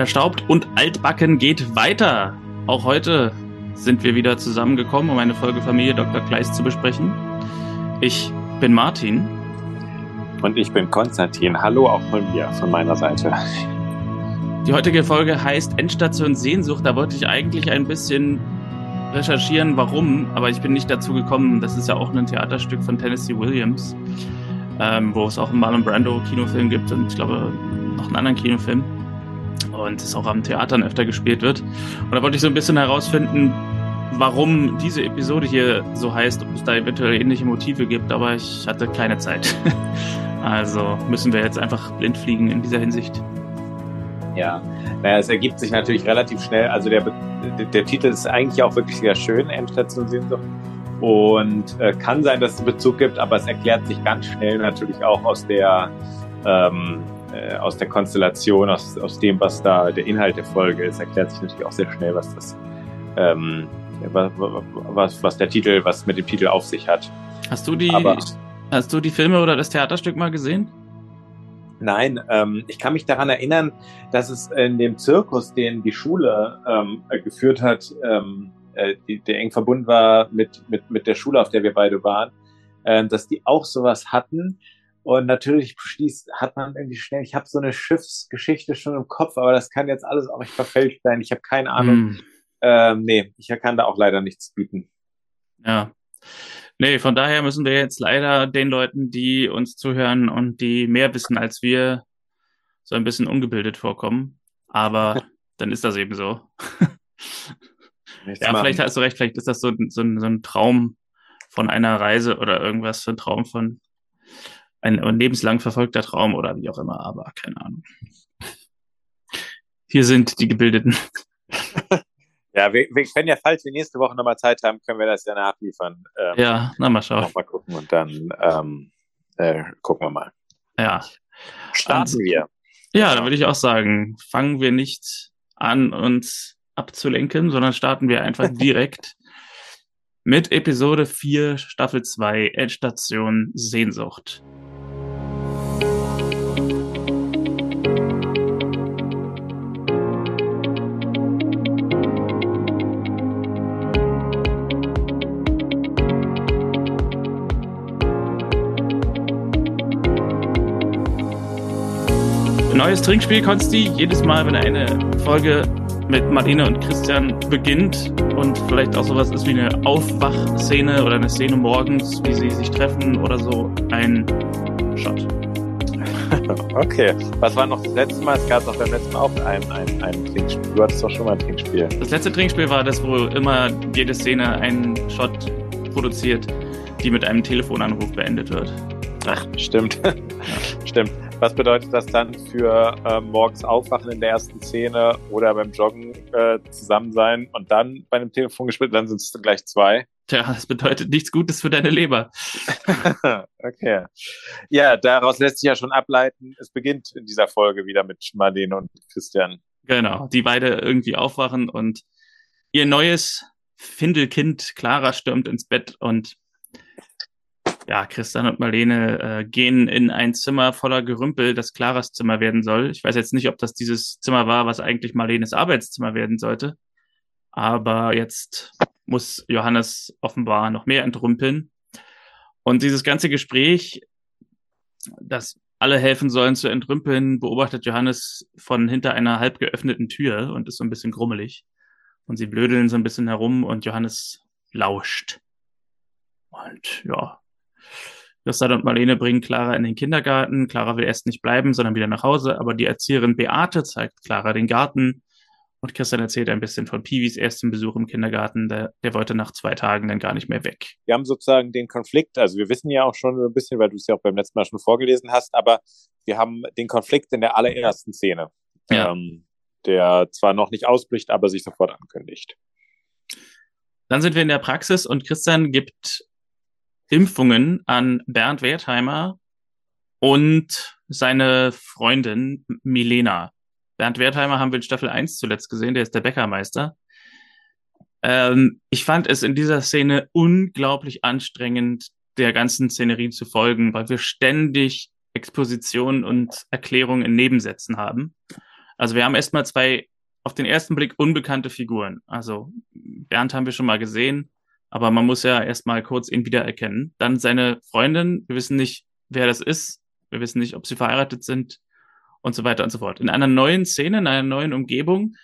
Verstaubt und altbacken geht weiter. Auch heute sind wir wieder zusammengekommen, um eine Folge Familie Dr. Kleist zu besprechen. Ich bin Martin. Und ich bin Konstantin. Hallo auch von mir, von meiner Seite. Die heutige Folge heißt Endstation Sehnsucht. Da wollte ich eigentlich ein bisschen recherchieren, warum, aber ich bin nicht dazu gekommen. Das ist ja auch ein Theaterstück von Tennessee Williams, ähm, wo es auch einen Marlon Brando Kinofilm gibt und ich glaube noch einen anderen Kinofilm und es auch am Theatern öfter gespielt wird. Und da wollte ich so ein bisschen herausfinden, warum diese Episode hier so heißt, ob es da eventuell ähnliche Motive gibt, aber ich hatte keine Zeit. also müssen wir jetzt einfach blind fliegen in dieser Hinsicht. Ja, naja, es ergibt sich natürlich relativ schnell. Also der, der, Titel ist eigentlich auch wirklich sehr schön, Endstation Sehnsucht. Und äh, kann sein, dass es Bezug gibt, aber es erklärt sich ganz schnell natürlich auch aus der ähm, äh, aus der Konstellation, aus, aus dem, was da der Inhalt der Folge ist, erklärt sich natürlich auch sehr schnell, was das, ähm, was, was, was der Titel, was mit dem Titel auf sich hat. Hast du die, Aber, hast du die Filme oder das Theaterstück mal gesehen? Nein, ähm, ich kann mich daran erinnern, dass es in dem Zirkus, den die Schule ähm, geführt hat, ähm, äh, die, der eng verbunden war mit, mit, mit der Schule, auf der wir beide waren, äh, dass die auch sowas hatten, und natürlich schließt, hat man irgendwie schnell, ich habe so eine Schiffsgeschichte schon im Kopf, aber das kann jetzt alles auch nicht verfälscht sein. Ich habe keine Ahnung. Mm. Ähm, nee, ich kann da auch leider nichts bieten. Ja. Nee, von daher müssen wir jetzt leider den Leuten, die uns zuhören und die mehr wissen als wir, so ein bisschen ungebildet vorkommen. Aber dann ist das eben so. ja, machen. vielleicht hast du recht, vielleicht ist das so, so, so ein Traum von einer Reise oder irgendwas, so ein Traum von ein, ein lebenslang verfolgter Traum oder wie auch immer, aber keine Ahnung. Hier sind die Gebildeten. Ja, wir, wir können ja, falls wir nächste Woche nochmal Zeit haben, können wir das ja nachliefern. Ähm, ja, na mal schauen. Nochmal gucken und dann ähm, äh, gucken wir mal. Ja. Starten und, wir. Ja, da würde ich auch sagen, fangen wir nicht an, uns abzulenken, sondern starten wir einfach direkt mit Episode 4, Staffel 2, Endstation Sehnsucht. Neues Trinkspiel, Konsti. Jedes Mal, wenn eine Folge mit Marlene und Christian beginnt und vielleicht auch sowas ist wie eine Aufwachszene oder eine Szene morgens, wie sie sich treffen oder so, ein Shot. Okay, was war noch das letzte Mal? Es gab doch beim letzten Mal auch ein, ein, ein Trinkspiel. Du hattest doch schon mal ein Trinkspiel. Das letzte Trinkspiel war das, wo immer jede Szene einen Shot produziert, die mit einem Telefonanruf beendet wird. Ach, stimmt. Ja. Stimmt. Was bedeutet das dann für äh, morgens aufwachen in der ersten Szene oder beim Joggen äh, zusammen sein und dann bei einem Telefon gespielt, dann sind es gleich zwei? Tja, das bedeutet nichts Gutes für deine Leber. okay. Ja, daraus lässt sich ja schon ableiten, es beginnt in dieser Folge wieder mit Marlene und Christian. Genau, die beide irgendwie aufwachen und ihr neues Findelkind Clara stürmt ins Bett und ja, Christian und Marlene äh, gehen in ein Zimmer voller Gerümpel, das Claras Zimmer werden soll. Ich weiß jetzt nicht, ob das dieses Zimmer war, was eigentlich Marlenes Arbeitszimmer werden sollte. Aber jetzt muss Johannes offenbar noch mehr entrümpeln. Und dieses ganze Gespräch, das alle helfen sollen zu entrümpeln, beobachtet Johannes von hinter einer halb geöffneten Tür und ist so ein bisschen grummelig. Und sie blödeln so ein bisschen herum und Johannes lauscht. Und ja, Christian und Marlene bringen Clara in den Kindergarten. Clara will erst nicht bleiben, sondern wieder nach Hause. Aber die Erzieherin Beate zeigt Clara den Garten. Und Christian erzählt ein bisschen von Piwis ersten Besuch im Kindergarten. Der, der wollte nach zwei Tagen dann gar nicht mehr weg. Wir haben sozusagen den Konflikt, also wir wissen ja auch schon ein bisschen, weil du es ja auch beim letzten Mal schon vorgelesen hast, aber wir haben den Konflikt in der allerersten Szene, ja. ähm, der zwar noch nicht ausbricht, aber sich sofort ankündigt. Dann sind wir in der Praxis und Christian gibt Impfungen an Bernd Wertheimer und seine Freundin Milena. Bernd Wertheimer haben wir in Staffel 1 zuletzt gesehen, der ist der Bäckermeister. Ähm, ich fand es in dieser Szene unglaublich anstrengend, der ganzen Szenerie zu folgen, weil wir ständig Expositionen und Erklärungen in Nebensätzen haben. Also wir haben erstmal zwei auf den ersten Blick unbekannte Figuren. Also Bernd haben wir schon mal gesehen, aber man muss ja erstmal kurz ihn wiedererkennen. Dann seine Freundin, wir wissen nicht, wer das ist, wir wissen nicht, ob sie verheiratet sind und so weiter und so fort. In einer neuen Szene, in einer neuen Umgebung.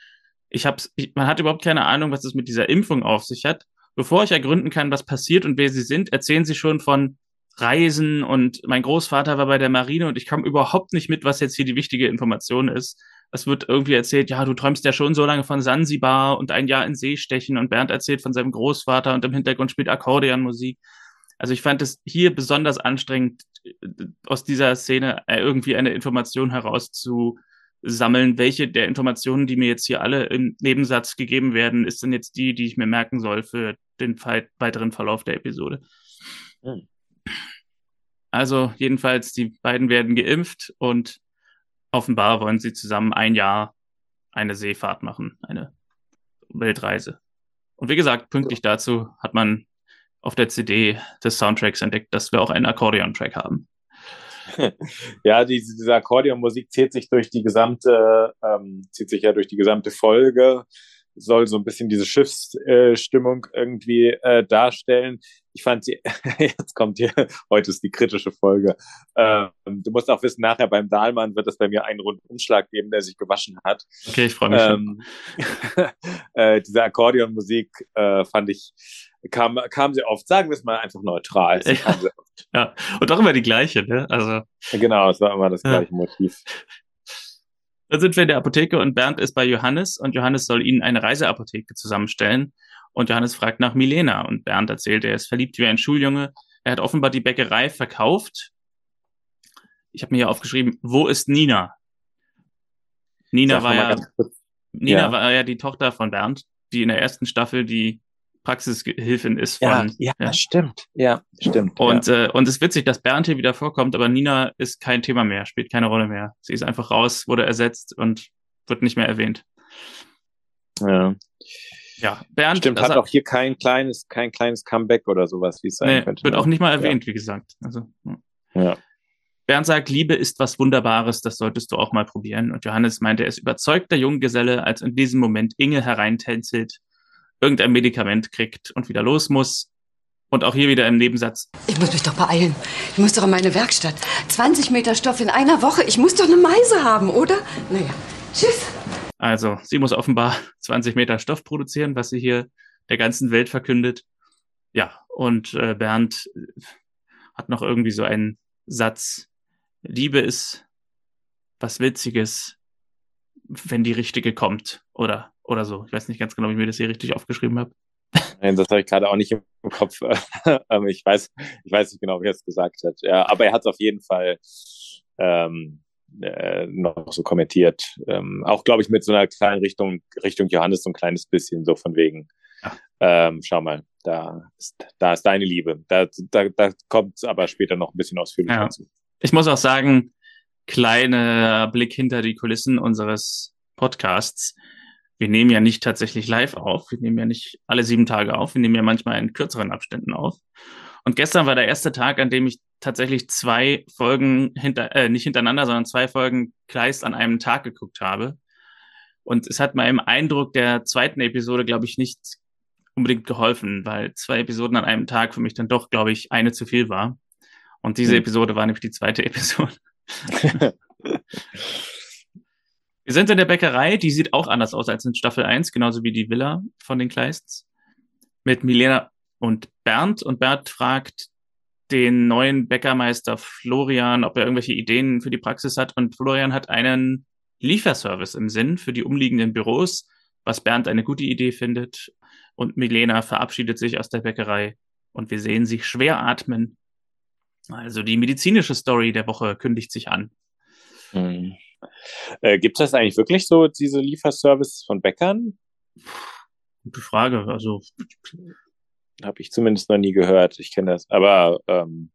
Ich hab's, ich, man hat überhaupt keine Ahnung, was es mit dieser Impfung auf sich hat. Bevor ich ergründen kann, was passiert und wer sie sind, erzählen sie schon von Reisen und mein Großvater war bei der Marine und ich kam überhaupt nicht mit, was jetzt hier die wichtige Information ist. Es wird irgendwie erzählt, ja, du träumst ja schon so lange von Sansibar und ein Jahr in See stechen und Bernd erzählt von seinem Großvater und im Hintergrund spielt Akkordeonmusik. Also ich fand es hier besonders anstrengend, aus dieser Szene äh, irgendwie eine Information herauszusammeln. Welche der Informationen, die mir jetzt hier alle im Nebensatz gegeben werden, ist denn jetzt die, die ich mir merken soll für den weiteren Verlauf der Episode? Hm. Also jedenfalls, die beiden werden geimpft und offenbar wollen sie zusammen ein Jahr eine Seefahrt machen, eine Weltreise. Und wie gesagt, pünktlich dazu hat man auf der CD des Soundtracks entdeckt, dass wir auch einen Akkordeon-Track haben. Ja, diese, diese Akkordeonmusik zieht sich durch die gesamte, ähm, zieht sich ja durch die gesamte Folge soll so ein bisschen diese Schiffsstimmung äh, irgendwie äh, darstellen. Ich fand sie, jetzt kommt hier, heute ist die kritische Folge. Ähm, du musst auch wissen, nachher beim Dahlmann wird es bei mir einen Rundumschlag geben, der sich gewaschen hat. Okay, ich freue mich. Ähm, äh, diese Akkordeonmusik äh, fand ich, kam, kam sehr oft, sagen wir es mal einfach neutral. Ja, ja, und auch immer die gleiche, ne? Also. Genau, es war immer das gleiche ja. Motiv. Dann sind wir in der Apotheke und Bernd ist bei Johannes und Johannes soll ihnen eine Reiseapotheke zusammenstellen. Und Johannes fragt nach Milena und Bernd erzählt, er ist verliebt wie ein Schuljunge. Er hat offenbar die Bäckerei verkauft. Ich habe mir hier aufgeschrieben, wo ist Nina? Nina war ja, Nina ja. war ja die Tochter von Bernd, die in der ersten Staffel die Praxishilfin ist von. Ja, ja, ja. stimmt. Ja, stimmt. Und, ja. Äh, und es ist witzig, dass Bernd hier wieder vorkommt, aber Nina ist kein Thema mehr, spielt keine Rolle mehr. Sie ist einfach raus, wurde ersetzt und wird nicht mehr erwähnt. Ja. Ja, Bernd. Stimmt, hat auch hier kein kleines, kein kleines Comeback oder sowas, wie es sein nee, könnte. Wird ne? auch nicht mal erwähnt, ja. wie gesagt. Also, ja. Bernd sagt, Liebe ist was Wunderbares, das solltest du auch mal probieren. Und Johannes meinte, er ist überzeugt der Junggeselle, als in diesem Moment Inge hereintänzelt irgendein Medikament kriegt und wieder los muss. Und auch hier wieder im Nebensatz. Ich muss mich doch beeilen. Ich muss doch in meine Werkstatt. 20 Meter Stoff in einer Woche. Ich muss doch eine Meise haben, oder? Naja, tschüss. Also, sie muss offenbar 20 Meter Stoff produzieren, was sie hier der ganzen Welt verkündet. Ja, und äh, Bernd hat noch irgendwie so einen Satz. Liebe ist was Witziges, wenn die richtige kommt, oder? oder so. Ich weiß nicht ganz genau, wie ich mir das hier richtig aufgeschrieben habe. Nein, das habe ich gerade auch nicht im Kopf. Ähm, ich weiß, ich weiß nicht genau, wie er es gesagt hat. Ja, aber er hat es auf jeden Fall ähm, äh, noch so kommentiert. Ähm, auch, glaube ich, mit so einer kleinen Richtung, Richtung Johannes so ein kleines bisschen so von wegen. Ähm, schau mal, da ist, da ist deine Liebe. Da, da, da kommt es aber später noch ein bisschen ausführlicher ja. dazu. Ich muss auch sagen, kleiner Blick hinter die Kulissen unseres Podcasts wir nehmen ja nicht tatsächlich live auf. Wir nehmen ja nicht alle sieben Tage auf. Wir nehmen ja manchmal in kürzeren Abständen auf. Und gestern war der erste Tag, an dem ich tatsächlich zwei Folgen hinter, äh, nicht hintereinander, sondern zwei Folgen Kleist an einem Tag geguckt habe. Und es hat meinem Eindruck der zweiten Episode, glaube ich, nicht unbedingt geholfen, weil zwei Episoden an einem Tag für mich dann doch, glaube ich, eine zu viel war. Und diese hm. Episode war nämlich die zweite Episode. Wir sind in der Bäckerei, die sieht auch anders aus als in Staffel 1, genauso wie die Villa von den Kleists. Mit Milena und Bernd. Und Bernd fragt den neuen Bäckermeister Florian, ob er irgendwelche Ideen für die Praxis hat. Und Florian hat einen Lieferservice im Sinn für die umliegenden Büros, was Bernd eine gute Idee findet. Und Milena verabschiedet sich aus der Bäckerei und wir sehen sie schwer atmen. Also die medizinische Story der Woche kündigt sich an. Hm. Äh, Gibt es das eigentlich wirklich so, diese Lieferservices von Bäckern? Gute Frage. Also habe ich zumindest noch nie gehört. Ich kenne das, aber ähm,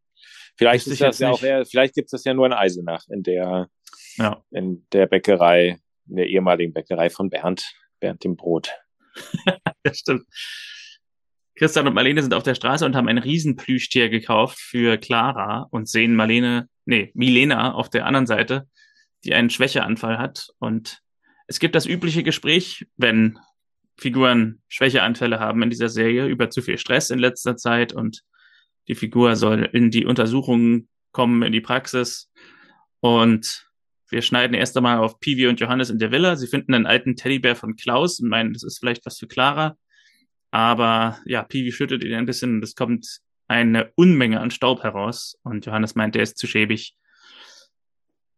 vielleicht ist das ja auch eher, vielleicht gibt es das ja nur in Eisenach in der ja. in der Bäckerei, in der ehemaligen Bäckerei von Bernd, Bernd dem Brot. ja, stimmt. Christian und Marlene sind auf der Straße und haben ein Riesenplüschtier gekauft für Clara und sehen Marlene, nee, Milena auf der anderen Seite die einen Schwächeanfall hat und es gibt das übliche Gespräch, wenn Figuren Schwächeanfälle haben in dieser Serie über zu viel Stress in letzter Zeit und die Figur soll in die Untersuchungen kommen, in die Praxis. Und wir schneiden erst einmal auf Pivi und Johannes in der Villa. Sie finden einen alten Teddybär von Klaus und meinen, das ist vielleicht was für Clara. Aber ja, Pivi schüttelt ihn ein bisschen und es kommt eine Unmenge an Staub heraus. Und Johannes meint, der ist zu schäbig.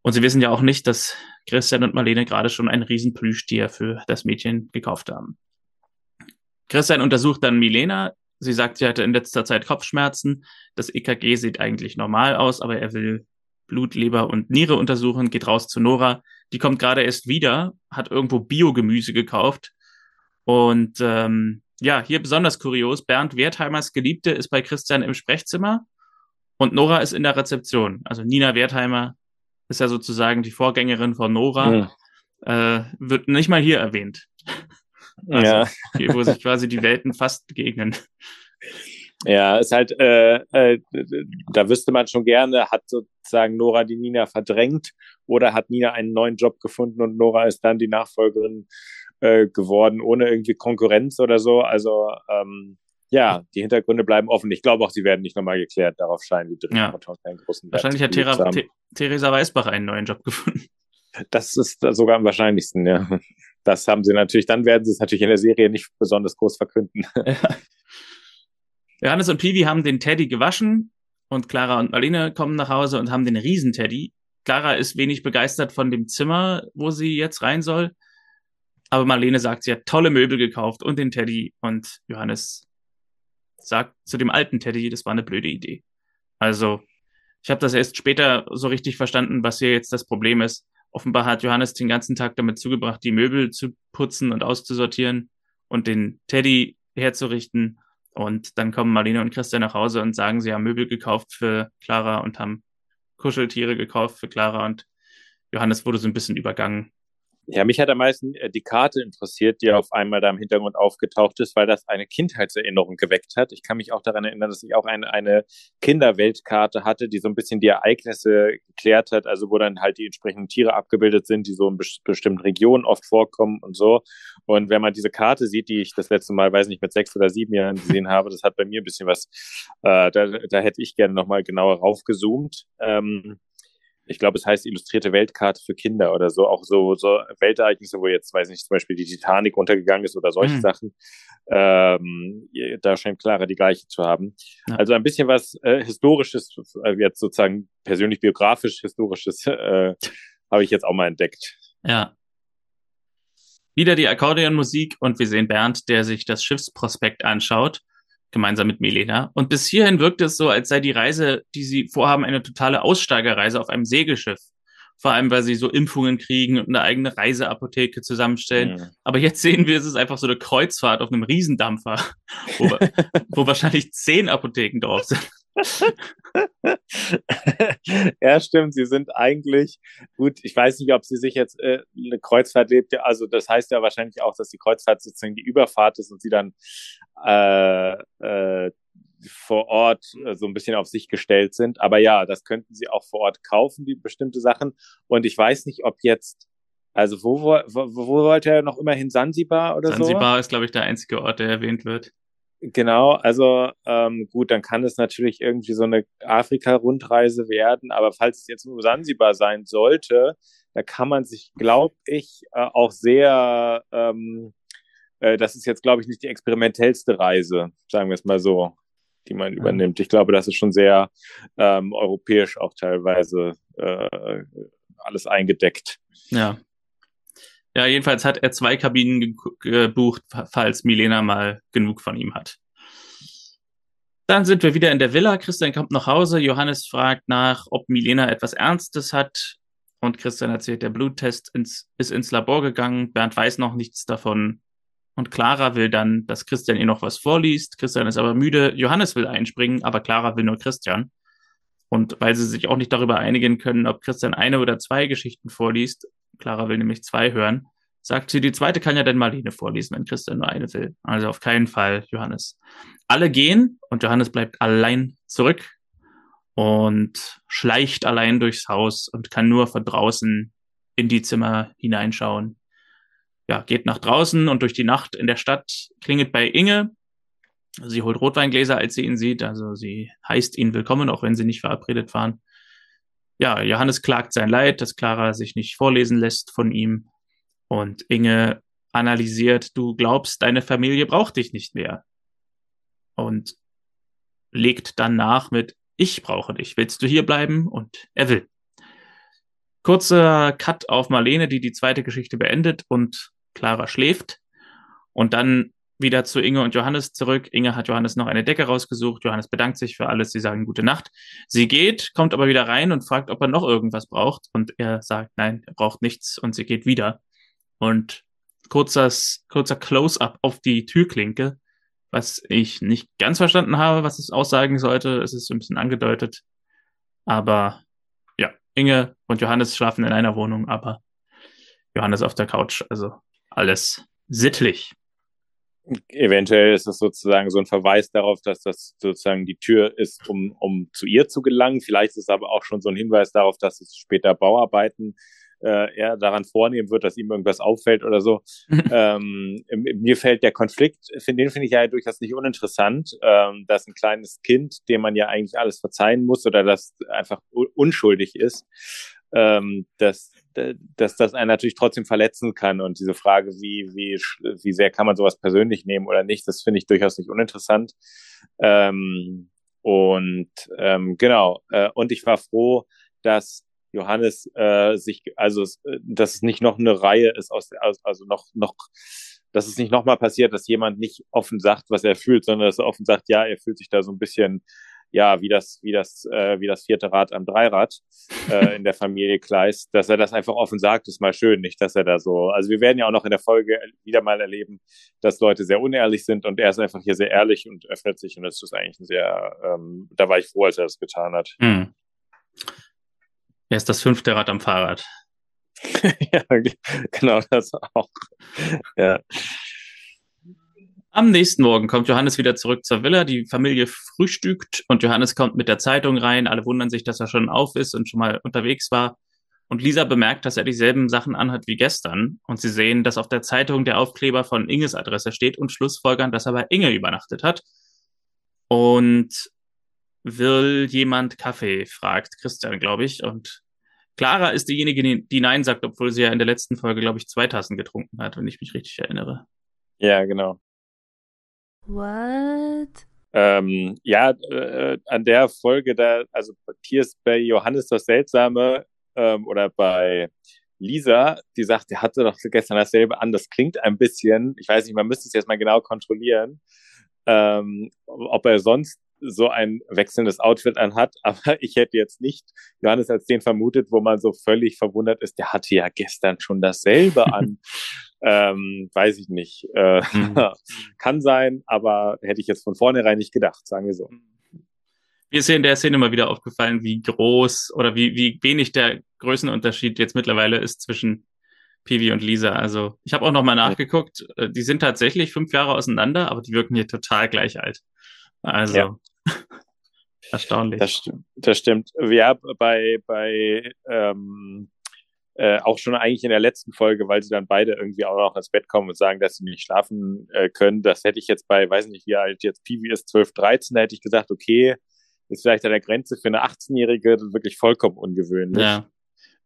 Und sie wissen ja auch nicht, dass Christian und Marlene gerade schon ein riesen Plüschtier für das Mädchen gekauft haben. Christian untersucht dann Milena. Sie sagt, sie hatte in letzter Zeit Kopfschmerzen. Das EKG sieht eigentlich normal aus, aber er will Blut, Leber und Niere untersuchen, geht raus zu Nora. Die kommt gerade erst wieder, hat irgendwo Biogemüse gekauft. Und ähm, ja, hier besonders kurios, Bernd Wertheimers Geliebte ist bei Christian im Sprechzimmer und Nora ist in der Rezeption. Also Nina Wertheimer ist ja sozusagen die Vorgängerin von Nora, mhm. äh, wird nicht mal hier erwähnt. Also, ja. Hier, wo sich quasi die Welten fast begegnen. Ja, ist halt, äh, äh, da wüsste man schon gerne, hat sozusagen Nora die Nina verdrängt oder hat Nina einen neuen Job gefunden und Nora ist dann die Nachfolgerin äh, geworden, ohne irgendwie Konkurrenz oder so. Also ähm, ja, die Hintergründe bleiben offen. Ich glaube auch, sie werden nicht nochmal geklärt. Darauf scheinen die dritten ja. keinen großen Wert Wahrscheinlich hat Thera Theresa Weißbach einen neuen Job gefunden. Das ist sogar am wahrscheinlichsten, ja. Das haben sie natürlich, dann werden sie es natürlich in der Serie nicht besonders groß verkünden. Ja. Johannes und Pivi haben den Teddy gewaschen und Clara und Marlene kommen nach Hause und haben den Riesenteddy. Clara ist wenig begeistert von dem Zimmer, wo sie jetzt rein soll. Aber Marlene sagt, sie hat tolle Möbel gekauft und den Teddy. Und Johannes sagt zu dem alten Teddy, das war eine blöde Idee. Also, ich habe das erst später so richtig verstanden, was hier jetzt das Problem ist. Offenbar hat Johannes den ganzen Tag damit zugebracht, die Möbel zu putzen und auszusortieren und den Teddy herzurichten. Und dann kommen Marlene und Christian nach Hause und sagen, sie haben Möbel gekauft für Clara und haben Kuscheltiere gekauft für Clara und Johannes wurde so ein bisschen übergangen ja, mich hat am meisten äh, die Karte interessiert, die auf einmal da im Hintergrund aufgetaucht ist, weil das eine Kindheitserinnerung geweckt hat. Ich kann mich auch daran erinnern, dass ich auch eine, eine Kinderweltkarte hatte, die so ein bisschen die Ereignisse geklärt hat, also wo dann halt die entsprechenden Tiere abgebildet sind, die so in bestimmten Regionen oft vorkommen und so. Und wenn man diese Karte sieht, die ich das letzte Mal, weiß nicht, mit sechs oder sieben Jahren gesehen habe, das hat bei mir ein bisschen was, äh, da, da hätte ich gerne nochmal genauer raufgezoomt. Ähm, ich glaube, es heißt illustrierte Weltkarte für Kinder oder so, auch so, so Weltereignisse, wo jetzt, weiß nicht, zum Beispiel die Titanic untergegangen ist oder solche mhm. Sachen. Ähm, da scheint Clara die gleiche zu haben. Ja. Also ein bisschen was äh, Historisches, äh, jetzt sozusagen persönlich biografisch Historisches, äh, habe ich jetzt auch mal entdeckt. Ja. Wieder die Akkordeonmusik und wir sehen Bernd, der sich das Schiffsprospekt anschaut gemeinsam mit Milena. Und bis hierhin wirkt es so, als sei die Reise, die sie vorhaben, eine totale Aussteigerreise auf einem Segelschiff. Vor allem, weil sie so Impfungen kriegen und eine eigene Reiseapotheke zusammenstellen. Mhm. Aber jetzt sehen wir, es ist einfach so eine Kreuzfahrt auf einem Riesendampfer, wo, wo wahrscheinlich zehn Apotheken drauf sind. ja, stimmt. Sie sind eigentlich gut. Ich weiß nicht, ob sie sich jetzt äh, eine Kreuzfahrt lebt. Also das heißt ja wahrscheinlich auch, dass die Kreuzfahrt sozusagen die Überfahrt ist und sie dann äh, äh, vor Ort äh, so ein bisschen auf sich gestellt sind. Aber ja, das könnten sie auch vor Ort kaufen, die bestimmte Sachen. Und ich weiß nicht, ob jetzt also wo, wo, wo wollte er noch immerhin Sansibar oder Sansibar so? Sansibar ist, glaube ich, der einzige Ort, der erwähnt wird. Genau, also ähm, gut, dann kann es natürlich irgendwie so eine Afrika-Rundreise werden, aber falls es jetzt nur Sansibar sein sollte, da kann man sich, glaube ich, äh, auch sehr, ähm, äh, das ist jetzt, glaube ich, nicht die experimentellste Reise, sagen wir es mal so, die man übernimmt. Ich glaube, das ist schon sehr ähm, europäisch auch teilweise äh, alles eingedeckt. Ja. Ja, jedenfalls hat er zwei Kabinen gebucht, falls Milena mal genug von ihm hat. Dann sind wir wieder in der Villa. Christian kommt nach Hause. Johannes fragt nach, ob Milena etwas Ernstes hat. Und Christian erzählt, der Bluttest ins, ist ins Labor gegangen. Bernd weiß noch nichts davon. Und Clara will dann, dass Christian ihr noch was vorliest. Christian ist aber müde. Johannes will einspringen, aber Clara will nur Christian. Und weil sie sich auch nicht darüber einigen können, ob Christian eine oder zwei Geschichten vorliest, Clara will nämlich zwei hören. Sagt sie, die zweite kann ja dann Marlene vorlesen, wenn Christian nur eine will. Also auf keinen Fall Johannes. Alle gehen und Johannes bleibt allein zurück und schleicht allein durchs Haus und kann nur von draußen in die Zimmer hineinschauen. ja, geht nach draußen und durch die Nacht in der Stadt klingelt bei Inge. Sie holt Rotweingläser, als sie ihn sieht. Also sie heißt ihn willkommen, auch wenn sie nicht verabredet waren. Ja, Johannes klagt sein Leid, dass Clara sich nicht vorlesen lässt von ihm. Und Inge analysiert, du glaubst, deine Familie braucht dich nicht mehr. Und legt dann nach mit, ich brauche dich, willst du hier bleiben? Und er will. Kurzer Cut auf Marlene, die die zweite Geschichte beendet und Clara schläft. Und dann wieder zu Inge und Johannes zurück. Inge hat Johannes noch eine Decke rausgesucht. Johannes bedankt sich für alles. Sie sagen gute Nacht. Sie geht, kommt aber wieder rein und fragt, ob er noch irgendwas braucht. Und er sagt, nein, er braucht nichts. Und sie geht wieder. Und kurzes, kurzer Close-up auf die Türklinke, was ich nicht ganz verstanden habe, was es aussagen sollte. Es ist ein bisschen angedeutet. Aber Inge und Johannes schlafen in einer Wohnung, aber Johannes auf der Couch. Also alles sittlich. Eventuell ist es sozusagen so ein Verweis darauf, dass das sozusagen die Tür ist, um, um zu ihr zu gelangen. Vielleicht ist es aber auch schon so ein Hinweis darauf, dass es später Bauarbeiten äh, er daran vornehmen wird, dass ihm irgendwas auffällt oder so. ähm, mir fällt der Konflikt, find, den finde ich ja durchaus nicht uninteressant, ähm, dass ein kleines Kind, dem man ja eigentlich alles verzeihen muss oder das einfach unschuldig ist, ähm, dass, dass das einen natürlich trotzdem verletzen kann. Und diese Frage, wie, wie, wie sehr kann man sowas persönlich nehmen oder nicht, das finde ich durchaus nicht uninteressant. Ähm, und ähm, genau, äh, und ich war froh, dass Johannes äh, sich, also äh, dass es nicht noch eine Reihe ist aus also noch noch, dass es nicht nochmal passiert, dass jemand nicht offen sagt, was er fühlt, sondern dass er offen sagt, ja, er fühlt sich da so ein bisschen ja, wie das, wie das, äh, wie das vierte Rad am Dreirad äh, in der Familie Kleist, dass er das einfach offen sagt, ist mal schön, nicht, dass er da so. Also wir werden ja auch noch in der Folge wieder mal erleben, dass Leute sehr unehrlich sind und er ist einfach hier sehr ehrlich und öffnet sich und das ist eigentlich ein sehr, ähm, da war ich froh, als er das getan hat. Hm. Er ist das fünfte Rad am Fahrrad. ja, genau, das auch. Ja. Am nächsten Morgen kommt Johannes wieder zurück zur Villa. Die Familie frühstückt und Johannes kommt mit der Zeitung rein. Alle wundern sich, dass er schon auf ist und schon mal unterwegs war. Und Lisa bemerkt, dass er dieselben Sachen anhat wie gestern. Und sie sehen, dass auf der Zeitung der Aufkleber von Inges Adresse steht und schlussfolgern, dass er bei Inge übernachtet hat. Und will jemand Kaffee, fragt Christian, glaube ich. Und Clara ist diejenige, die Nein sagt, obwohl sie ja in der letzten Folge, glaube ich, zwei Tassen getrunken hat, wenn ich mich richtig erinnere. Ja, genau. What? Ähm, ja, äh, an der Folge da, also hier ist bei Johannes das Seltsame ähm, oder bei Lisa, die sagt, er hatte doch gestern dasselbe an. Das klingt ein bisschen, ich weiß nicht, man müsste es jetzt mal genau kontrollieren, ähm, ob er sonst so ein wechselndes Outfit anhat, aber ich hätte jetzt nicht Johannes als den vermutet, wo man so völlig verwundert ist, der hatte ja gestern schon dasselbe an. ähm, weiß ich nicht. Äh, mhm. Kann sein, aber hätte ich jetzt von vornherein nicht gedacht, sagen wir so. Mir ist hier in der Szene mal wieder aufgefallen, wie groß oder wie, wie wenig der Größenunterschied jetzt mittlerweile ist zwischen Pivi und Lisa. Also ich habe auch noch mal nachgeguckt. Äh, die sind tatsächlich fünf Jahre auseinander, aber die wirken hier total gleich alt. Also ja. Erstaunlich. Das, das stimmt. Ja, bei, bei ähm, äh, auch schon eigentlich in der letzten Folge, weil sie dann beide irgendwie auch noch ins Bett kommen und sagen, dass sie nicht schlafen äh, können. Das hätte ich jetzt bei, weiß nicht, wie alt jetzt Pivi ist, 12, 13, da hätte ich gesagt, okay, ist vielleicht an der Grenze für eine 18-Jährige wirklich vollkommen ungewöhnlich. Ja.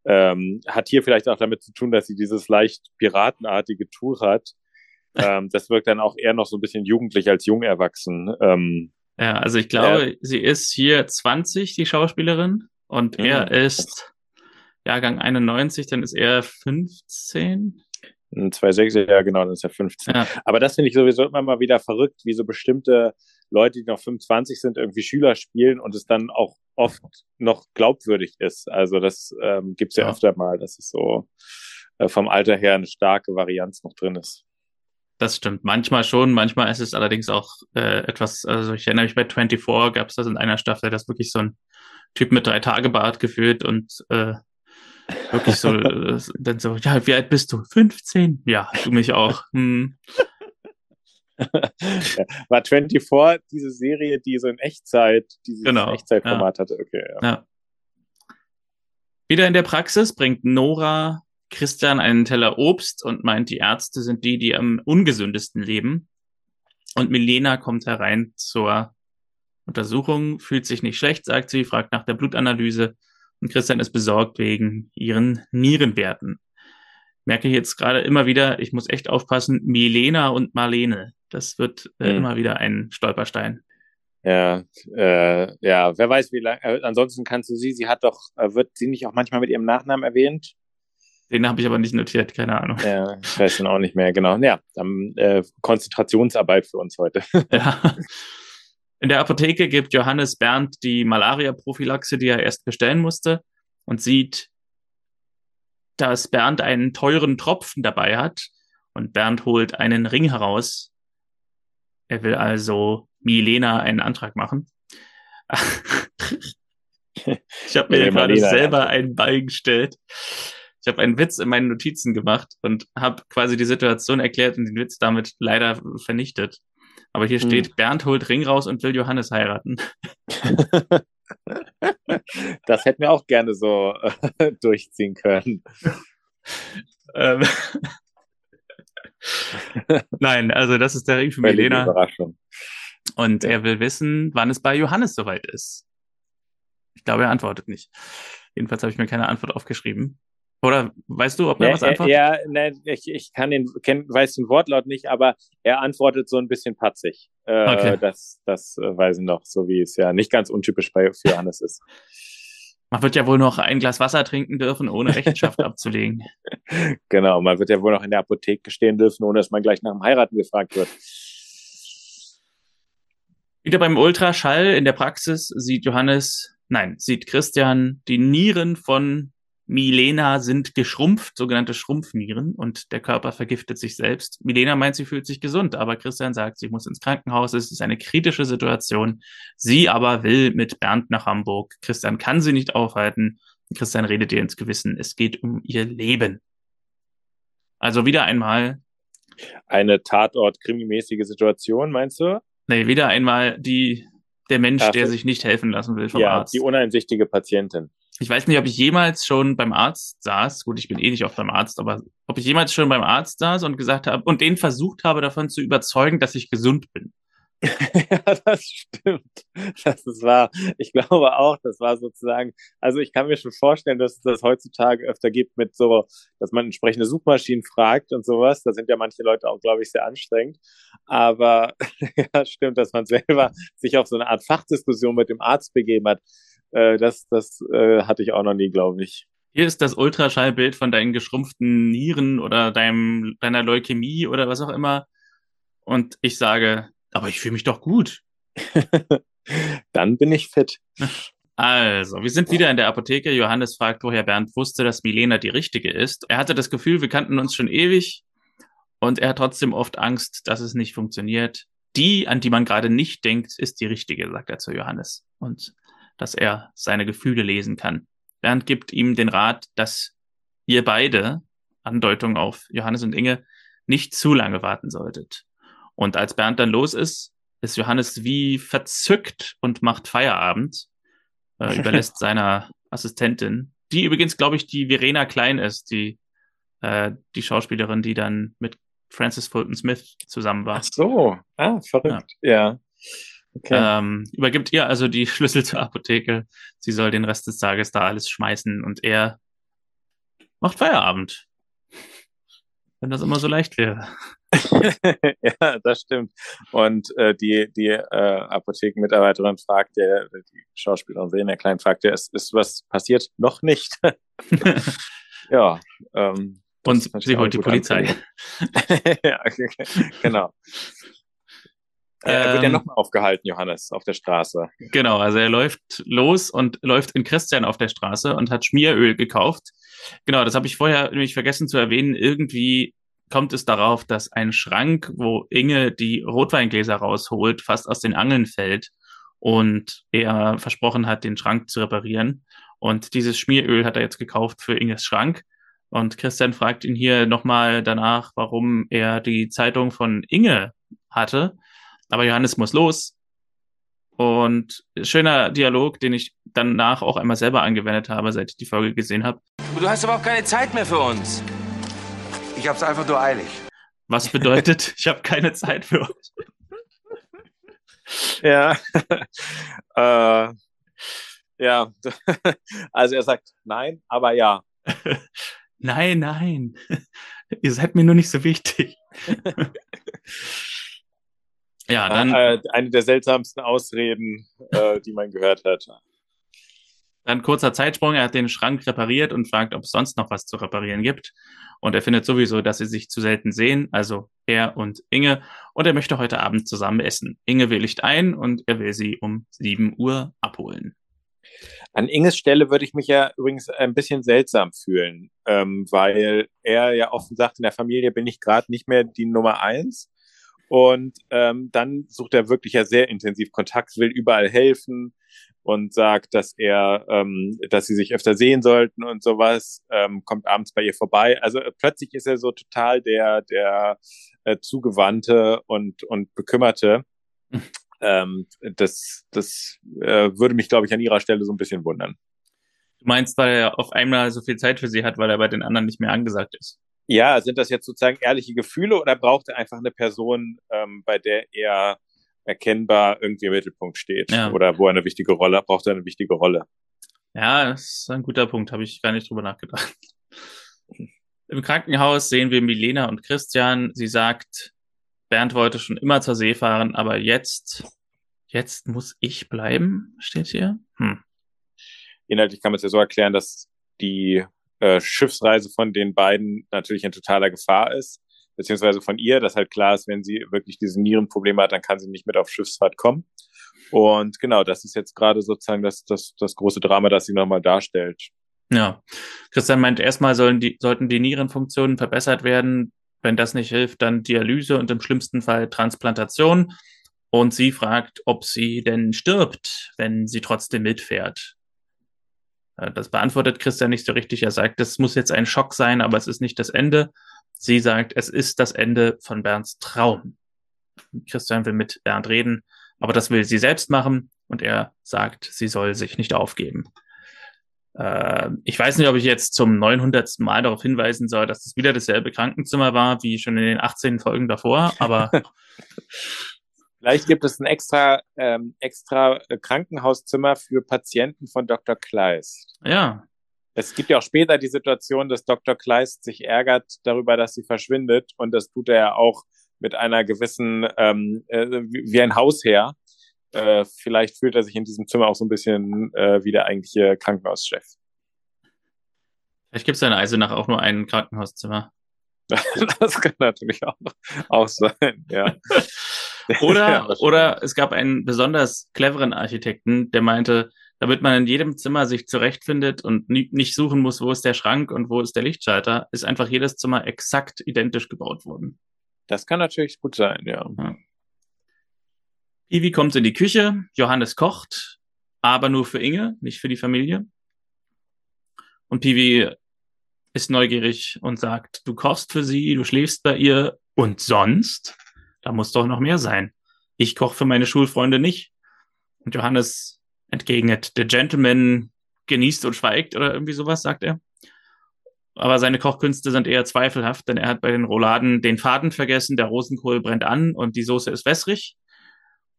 Ähm, hat hier vielleicht auch damit zu tun, dass sie dieses leicht piratenartige Tuch hat. ähm, das wirkt dann auch eher noch so ein bisschen jugendlich als jung erwachsen. Ähm, ja, also ich glaube, ja. sie ist hier 20, die Schauspielerin, und er ist Jahrgang 91, dann ist er 15. 2,6, ja genau, dann ist er 15. Ja. Aber das finde ich sowieso immer mal wieder verrückt, wie so bestimmte Leute, die noch 25 sind, irgendwie Schüler spielen und es dann auch oft noch glaubwürdig ist. Also das ähm, gibt es ja, ja, öfter mal, dass es so äh, vom Alter her eine starke Varianz noch drin ist. Das stimmt. Manchmal schon, manchmal ist es allerdings auch äh, etwas, also ich erinnere mich bei 24 gab es das in einer Staffel, das wirklich so ein Typ mit drei Tage Bart gefühlt und äh, wirklich so, dann so, ja, wie alt bist du? 15? Ja, du mich auch. Hm. War 24 diese Serie, die so in Echtzeit, dieses genau, Echtzeitformat ja. hatte? Okay, ja. ja. Wieder in der Praxis bringt Nora Christian einen Teller Obst und meint, die Ärzte sind die, die am ungesündesten leben. Und Milena kommt herein zur Untersuchung, fühlt sich nicht schlecht, sagt sie, fragt nach der Blutanalyse und Christian ist besorgt wegen ihren Nierenwerten. Merke ich jetzt gerade immer wieder, ich muss echt aufpassen, Milena und Marlene. Das wird äh, mhm. immer wieder ein Stolperstein. Ja, äh, ja, wer weiß, wie lange. Äh, ansonsten kannst du sie, sie hat doch, äh, wird sie nicht auch manchmal mit ihrem Nachnamen erwähnt? Den habe ich aber nicht notiert, keine Ahnung. Ja, ich weiß dann auch nicht mehr, genau. Ja, dann äh, Konzentrationsarbeit für uns heute. Ja. In der Apotheke gibt Johannes Bernd die Malaria-Prophylaxe, die er erst bestellen musste, und sieht, dass Bernd einen teuren Tropfen dabei hat. Und Bernd holt einen Ring heraus. Er will also Milena einen Antrag machen. ich habe mir gerade selber einen Ball gestellt. Ich habe einen Witz in meinen Notizen gemacht und habe quasi die Situation erklärt und den Witz damit leider vernichtet. Aber hier steht, hm. Bernd holt Ring raus und will Johannes heiraten. das hätten wir auch gerne so äh, durchziehen können. Ähm. Nein, also das ist der Ring für Milena. Überraschung. Und ja. er will wissen, wann es bei Johannes soweit ist. Ich glaube, er antwortet nicht. Jedenfalls habe ich mir keine Antwort aufgeschrieben. Oder weißt du, ob er ja, was antwortet? Ja, nein, ich, ich kann den, kenn, weiß den Wortlaut nicht, aber er antwortet so ein bisschen patzig. Äh, okay. Das, das äh, weiß ich noch, so wie es ja nicht ganz untypisch bei für Johannes ist. Man wird ja wohl noch ein Glas Wasser trinken dürfen, ohne Rechenschaft abzulegen. Genau, man wird ja wohl noch in der Apotheke stehen dürfen, ohne dass man gleich nach dem Heiraten gefragt wird. Wieder beim Ultraschall in der Praxis sieht Johannes, nein, sieht Christian die Nieren von Milena sind geschrumpft, sogenannte Schrumpfnieren, und der Körper vergiftet sich selbst. Milena meint, sie fühlt sich gesund, aber Christian sagt, sie muss ins Krankenhaus, es ist eine kritische Situation. Sie aber will mit Bernd nach Hamburg. Christian kann sie nicht aufhalten. Christian redet ihr ins Gewissen, es geht um ihr Leben. Also wieder einmal. Eine Tatort-krimimäßige Situation, meinst du? Nee, wieder einmal die, der Mensch, Dafür, der sich nicht helfen lassen will vom ja, Arzt. Die uneinsichtige Patientin ich weiß nicht, ob ich jemals schon beim Arzt saß, gut, ich bin eh nicht oft beim Arzt, aber ob ich jemals schon beim Arzt saß und gesagt habe und den versucht habe, davon zu überzeugen, dass ich gesund bin. ja, das stimmt. Das ist wahr. Ich glaube auch, das war sozusagen, also ich kann mir schon vorstellen, dass es das heutzutage öfter gibt mit so, dass man entsprechende Suchmaschinen fragt und sowas. Da sind ja manche Leute auch, glaube ich, sehr anstrengend. Aber ja, stimmt, dass man selber sich auf so eine Art Fachdiskussion mit dem Arzt begeben hat. Äh, das das äh, hatte ich auch noch nie, glaube ich. Hier ist das Ultraschallbild von deinen geschrumpften Nieren oder deinem, deiner Leukämie oder was auch immer. Und ich sage, aber ich fühle mich doch gut. Dann bin ich fit. Also, wir sind wieder in der Apotheke. Johannes fragt, woher Bernd wusste, dass Milena die richtige ist. Er hatte das Gefühl, wir kannten uns schon ewig und er hat trotzdem oft Angst, dass es nicht funktioniert. Die, an die man gerade nicht denkt, ist die richtige, sagt er zu Johannes. Und dass er seine Gefühle lesen kann. Bernd gibt ihm den Rat, dass ihr beide, Andeutung auf Johannes und Inge, nicht zu lange warten solltet. Und als Bernd dann los ist, ist Johannes wie verzückt und macht Feierabend, äh, überlässt seiner Assistentin, die übrigens, glaube ich, die Verena Klein ist, die, äh, die Schauspielerin, die dann mit Francis Fulton Smith zusammen war. Ach so, ah, verrückt, ja. ja. Okay. Ähm, übergibt ihr also die Schlüssel zur Apotheke. Sie soll den Rest des Tages da alles schmeißen und er macht Feierabend. Wenn das immer so leicht wäre. ja, das stimmt. Und äh, die, die äh, Apothekenmitarbeiterin fragt, der, die Schauspielerin Verena Klein fragt, der, ist, ist was passiert? Noch nicht. ja. Ähm, und sie holt die Polizei. ja, okay, genau. Er wird ja ähm, nochmal aufgehalten, Johannes, auf der Straße. Genau, also er läuft los und läuft in Christian auf der Straße und hat Schmieröl gekauft. Genau, das habe ich vorher nämlich vergessen zu erwähnen. Irgendwie kommt es darauf, dass ein Schrank, wo Inge die Rotweingläser rausholt, fast aus den Angeln fällt und er versprochen hat, den Schrank zu reparieren. Und dieses Schmieröl hat er jetzt gekauft für Inges Schrank. Und Christian fragt ihn hier nochmal danach, warum er die Zeitung von Inge hatte aber Johannes muss los. Und schöner Dialog, den ich danach auch einmal selber angewendet habe, seit ich die Folge gesehen habe. Du hast aber auch keine Zeit mehr für uns. Ich hab's einfach nur eilig. Was bedeutet, ich habe keine Zeit für euch? Ja. äh, ja. also er sagt nein, aber ja. nein, nein. Ihr seid mir nur nicht so wichtig. Ja, dann. Äh, eine der seltsamsten Ausreden, äh, die man gehört hat. Dann kurzer Zeitsprung, er hat den Schrank repariert und fragt, ob es sonst noch was zu reparieren gibt. Und er findet sowieso, dass sie sich zu selten sehen, also er und Inge. Und er möchte heute Abend zusammen essen. Inge willigt ein und er will sie um 7 Uhr abholen. An Inges Stelle würde ich mich ja übrigens ein bisschen seltsam fühlen, ähm, weil er ja offen sagt, in der Familie bin ich gerade nicht mehr die Nummer eins. Und ähm, dann sucht er wirklich ja sehr intensiv Kontakt, will überall helfen und sagt, dass er, ähm, dass sie sich öfter sehen sollten und sowas, ähm, kommt abends bei ihr vorbei. Also äh, plötzlich ist er so total der, der äh, zugewandte und und bekümmerte. ähm, das das äh, würde mich, glaube ich, an ihrer Stelle so ein bisschen wundern. Du meinst, weil er auf einmal so viel Zeit für sie hat, weil er bei den anderen nicht mehr angesagt ist? Ja, sind das jetzt sozusagen ehrliche Gefühle oder braucht er einfach eine Person, ähm, bei der er erkennbar irgendwie im Mittelpunkt steht ja. oder wo er eine wichtige Rolle braucht er eine wichtige Rolle? Ja, das ist ein guter Punkt, habe ich gar nicht drüber nachgedacht. Im Krankenhaus sehen wir Milena und Christian. Sie sagt, Bernd wollte schon immer zur See fahren, aber jetzt, jetzt muss ich bleiben, steht hier. Hm. Inhaltlich kann man es ja so erklären, dass die äh, Schiffsreise von den beiden natürlich in totaler Gefahr ist, beziehungsweise von ihr, dass halt klar ist, wenn sie wirklich diese Nierenprobleme hat, dann kann sie nicht mit auf Schiffsfahrt kommen. Und genau, das ist jetzt gerade sozusagen das, das, das große Drama, das sie nochmal darstellt. Ja, Christian meint, erstmal sollen die, sollten die Nierenfunktionen verbessert werden. Wenn das nicht hilft, dann Dialyse und im schlimmsten Fall Transplantation. Und sie fragt, ob sie denn stirbt, wenn sie trotzdem mitfährt. Äh, das beantwortet Christian nicht so richtig. Er sagt, es muss jetzt ein Schock sein, aber es ist nicht das Ende. Sie sagt, es ist das Ende von Bernds Traum. Christian will mit Bernd reden, aber das will sie selbst machen und er sagt, sie soll sich nicht aufgeben. Äh, ich weiß nicht, ob ich jetzt zum 900. Mal darauf hinweisen soll, dass es wieder dasselbe Krankenzimmer war wie schon in den 18 Folgen davor, aber Vielleicht gibt es ein extra, ähm, extra äh, Krankenhauszimmer für Patienten von Dr. Kleist. Ja. Es gibt ja auch später die Situation, dass Dr. Kleist sich ärgert darüber, dass sie verschwindet. Und das tut er ja auch mit einer gewissen, ähm, äh, wie ein Hausherr. Äh, vielleicht fühlt er sich in diesem Zimmer auch so ein bisschen äh, wie der eigentliche Krankenhauschef. Vielleicht gibt es in Eisenach auch nur ein Krankenhauszimmer. das kann natürlich auch, auch sein, ja. Oder, ja, oder es gab einen besonders cleveren Architekten, der meinte, damit man in jedem Zimmer sich zurechtfindet und nie, nicht suchen muss, wo ist der Schrank und wo ist der Lichtschalter, ist einfach jedes Zimmer exakt identisch gebaut worden. Das kann natürlich gut sein, ja. ja. Ivi kommt in die Küche, Johannes kocht, aber nur für Inge, nicht für die Familie. Und Pivi ist neugierig und sagt, du kochst für sie, du schläfst bei ihr und sonst? Da muss doch noch mehr sein. Ich koche für meine Schulfreunde nicht. Und Johannes entgegnet, der Gentleman genießt und schweigt oder irgendwie sowas, sagt er. Aber seine Kochkünste sind eher zweifelhaft, denn er hat bei den Rouladen den Faden vergessen, der Rosenkohl brennt an und die Soße ist wässrig.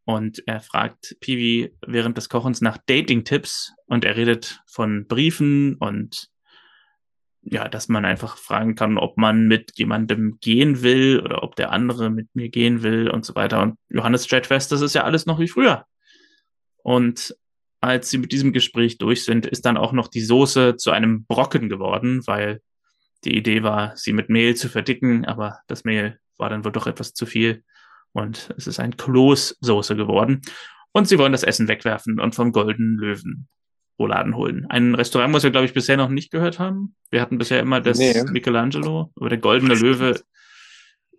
Und er fragt Piwi während des Kochens nach Dating-Tipps und er redet von Briefen und ja, dass man einfach fragen kann, ob man mit jemandem gehen will oder ob der andere mit mir gehen will und so weiter. Und Johannes stellt fest, das ist ja alles noch wie früher. Und als sie mit diesem Gespräch durch sind, ist dann auch noch die Soße zu einem Brocken geworden, weil die Idee war, sie mit Mehl zu verdicken, aber das Mehl war dann wohl doch etwas zu viel und es ist ein Kloßsoße geworden. Und sie wollen das Essen wegwerfen und vom Golden Löwen Rouladen holen. Ein Restaurant, was wir, glaube ich, bisher noch nicht gehört haben. Wir hatten bisher immer das nee. Michelangelo, aber der Goldene Löwe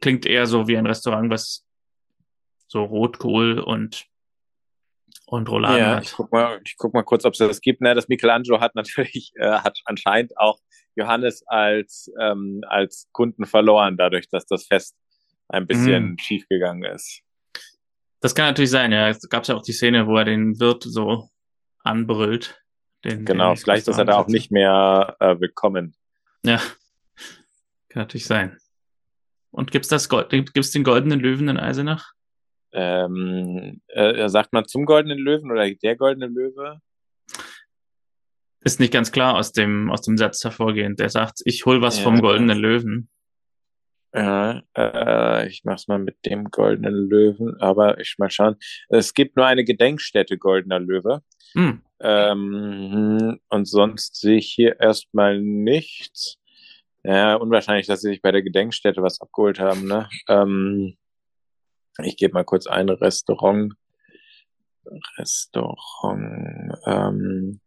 klingt eher so wie ein Restaurant, was so Rotkohl und und Rouladen ja, hat. Ich guck mal, ich guck mal kurz, ob es das gibt. Na, das Michelangelo hat natürlich, äh, hat anscheinend auch Johannes als, ähm, als Kunden verloren, dadurch, dass das Fest ein bisschen mhm. schief gegangen ist. Das kann natürlich sein, ja. Es gab ja auch die Szene, wo er den Wirt so anbrüllt. Den, genau, den vielleicht ist er da auch nicht mehr äh, willkommen. Ja, kann natürlich sein. Und gibt's das Gold, gibt's den goldenen Löwen in Eisenach? Ähm, äh, sagt man zum goldenen Löwen oder der goldene Löwe? Ist nicht ganz klar aus dem, aus dem Satz hervorgehend. Der sagt, ich hol was ja. vom goldenen Löwen. Ja, äh, ich mach's mal mit dem goldenen Löwen, aber ich mal schauen. Es gibt nur eine Gedenkstätte goldener Löwe. Hm. Ähm, und sonst sehe ich hier erstmal nichts. Ja, unwahrscheinlich, dass sie sich bei der Gedenkstätte was abgeholt haben, ne? Ähm, ich gebe mal kurz ein Restaurant. Restaurant. Ähm,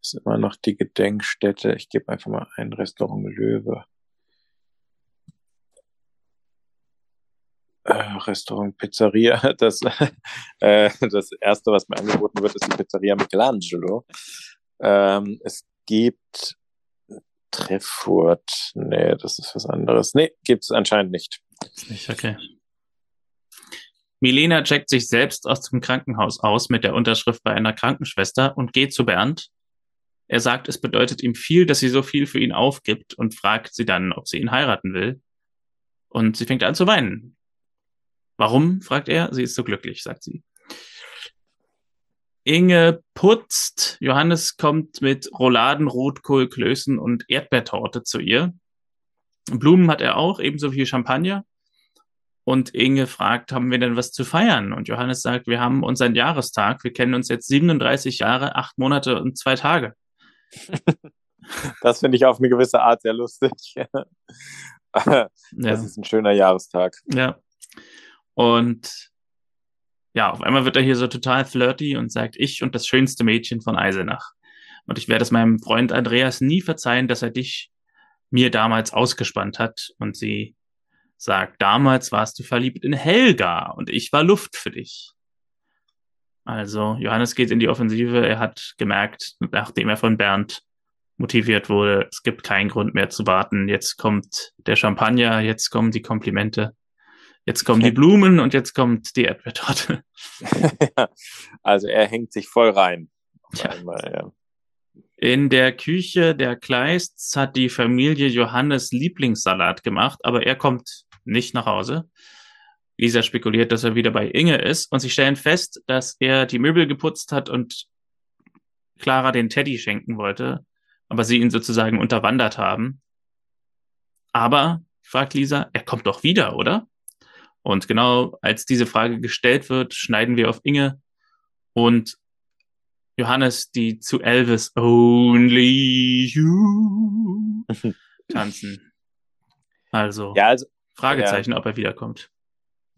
ist immer noch die Gedenkstätte. Ich gebe einfach mal ein Restaurant Löwe. Äh, Restaurant Pizzeria. Das, äh, das erste, was mir angeboten wird, ist die Pizzeria Michelangelo. Ähm, es gibt Treffurt. Nee, das ist was anderes. Nee, gibt's anscheinend nicht. Nicht, okay. Milena checkt sich selbst aus dem Krankenhaus aus mit der Unterschrift bei einer Krankenschwester und geht zu Bernd. Er sagt, es bedeutet ihm viel, dass sie so viel für ihn aufgibt und fragt sie dann, ob sie ihn heiraten will. Und sie fängt an zu weinen. Warum? fragt er. Sie ist so glücklich, sagt sie. Inge putzt. Johannes kommt mit Rouladen, Rotkohl, Klößen und Erdbeertorte zu ihr. Blumen hat er auch, ebenso wie Champagner. Und Inge fragt, haben wir denn was zu feiern? Und Johannes sagt, wir haben unseren Jahrestag. Wir kennen uns jetzt 37 Jahre, acht Monate und zwei Tage. das finde ich auf eine gewisse Art sehr lustig. das ja. ist ein schöner Jahrestag. Ja. Und ja, auf einmal wird er hier so total flirty und sagt, ich und das schönste Mädchen von Eisenach. Und ich werde es meinem Freund Andreas nie verzeihen, dass er dich mir damals ausgespannt hat. Und sie sagt, damals warst du verliebt in Helga und ich war Luft für dich. Also Johannes geht in die Offensive. Er hat gemerkt, nachdem er von Bernd motiviert wurde, es gibt keinen Grund mehr zu warten. Jetzt kommt der Champagner, jetzt kommen die Komplimente, jetzt kommen die Blumen und jetzt kommt die Erdbeertorte. also er hängt sich voll rein. Ja. Einmal, ja. In der Küche der Kleists hat die Familie Johannes Lieblingssalat gemacht, aber er kommt nicht nach Hause. Lisa spekuliert, dass er wieder bei Inge ist und sie stellen fest, dass er die Möbel geputzt hat und Clara den Teddy schenken wollte, aber sie ihn sozusagen unterwandert haben. Aber, fragt Lisa, er kommt doch wieder, oder? Und genau als diese Frage gestellt wird, schneiden wir auf Inge und Johannes, die zu Elvis Only You tanzen. Also. Ja, also Fragezeichen, ja. ob er wiederkommt.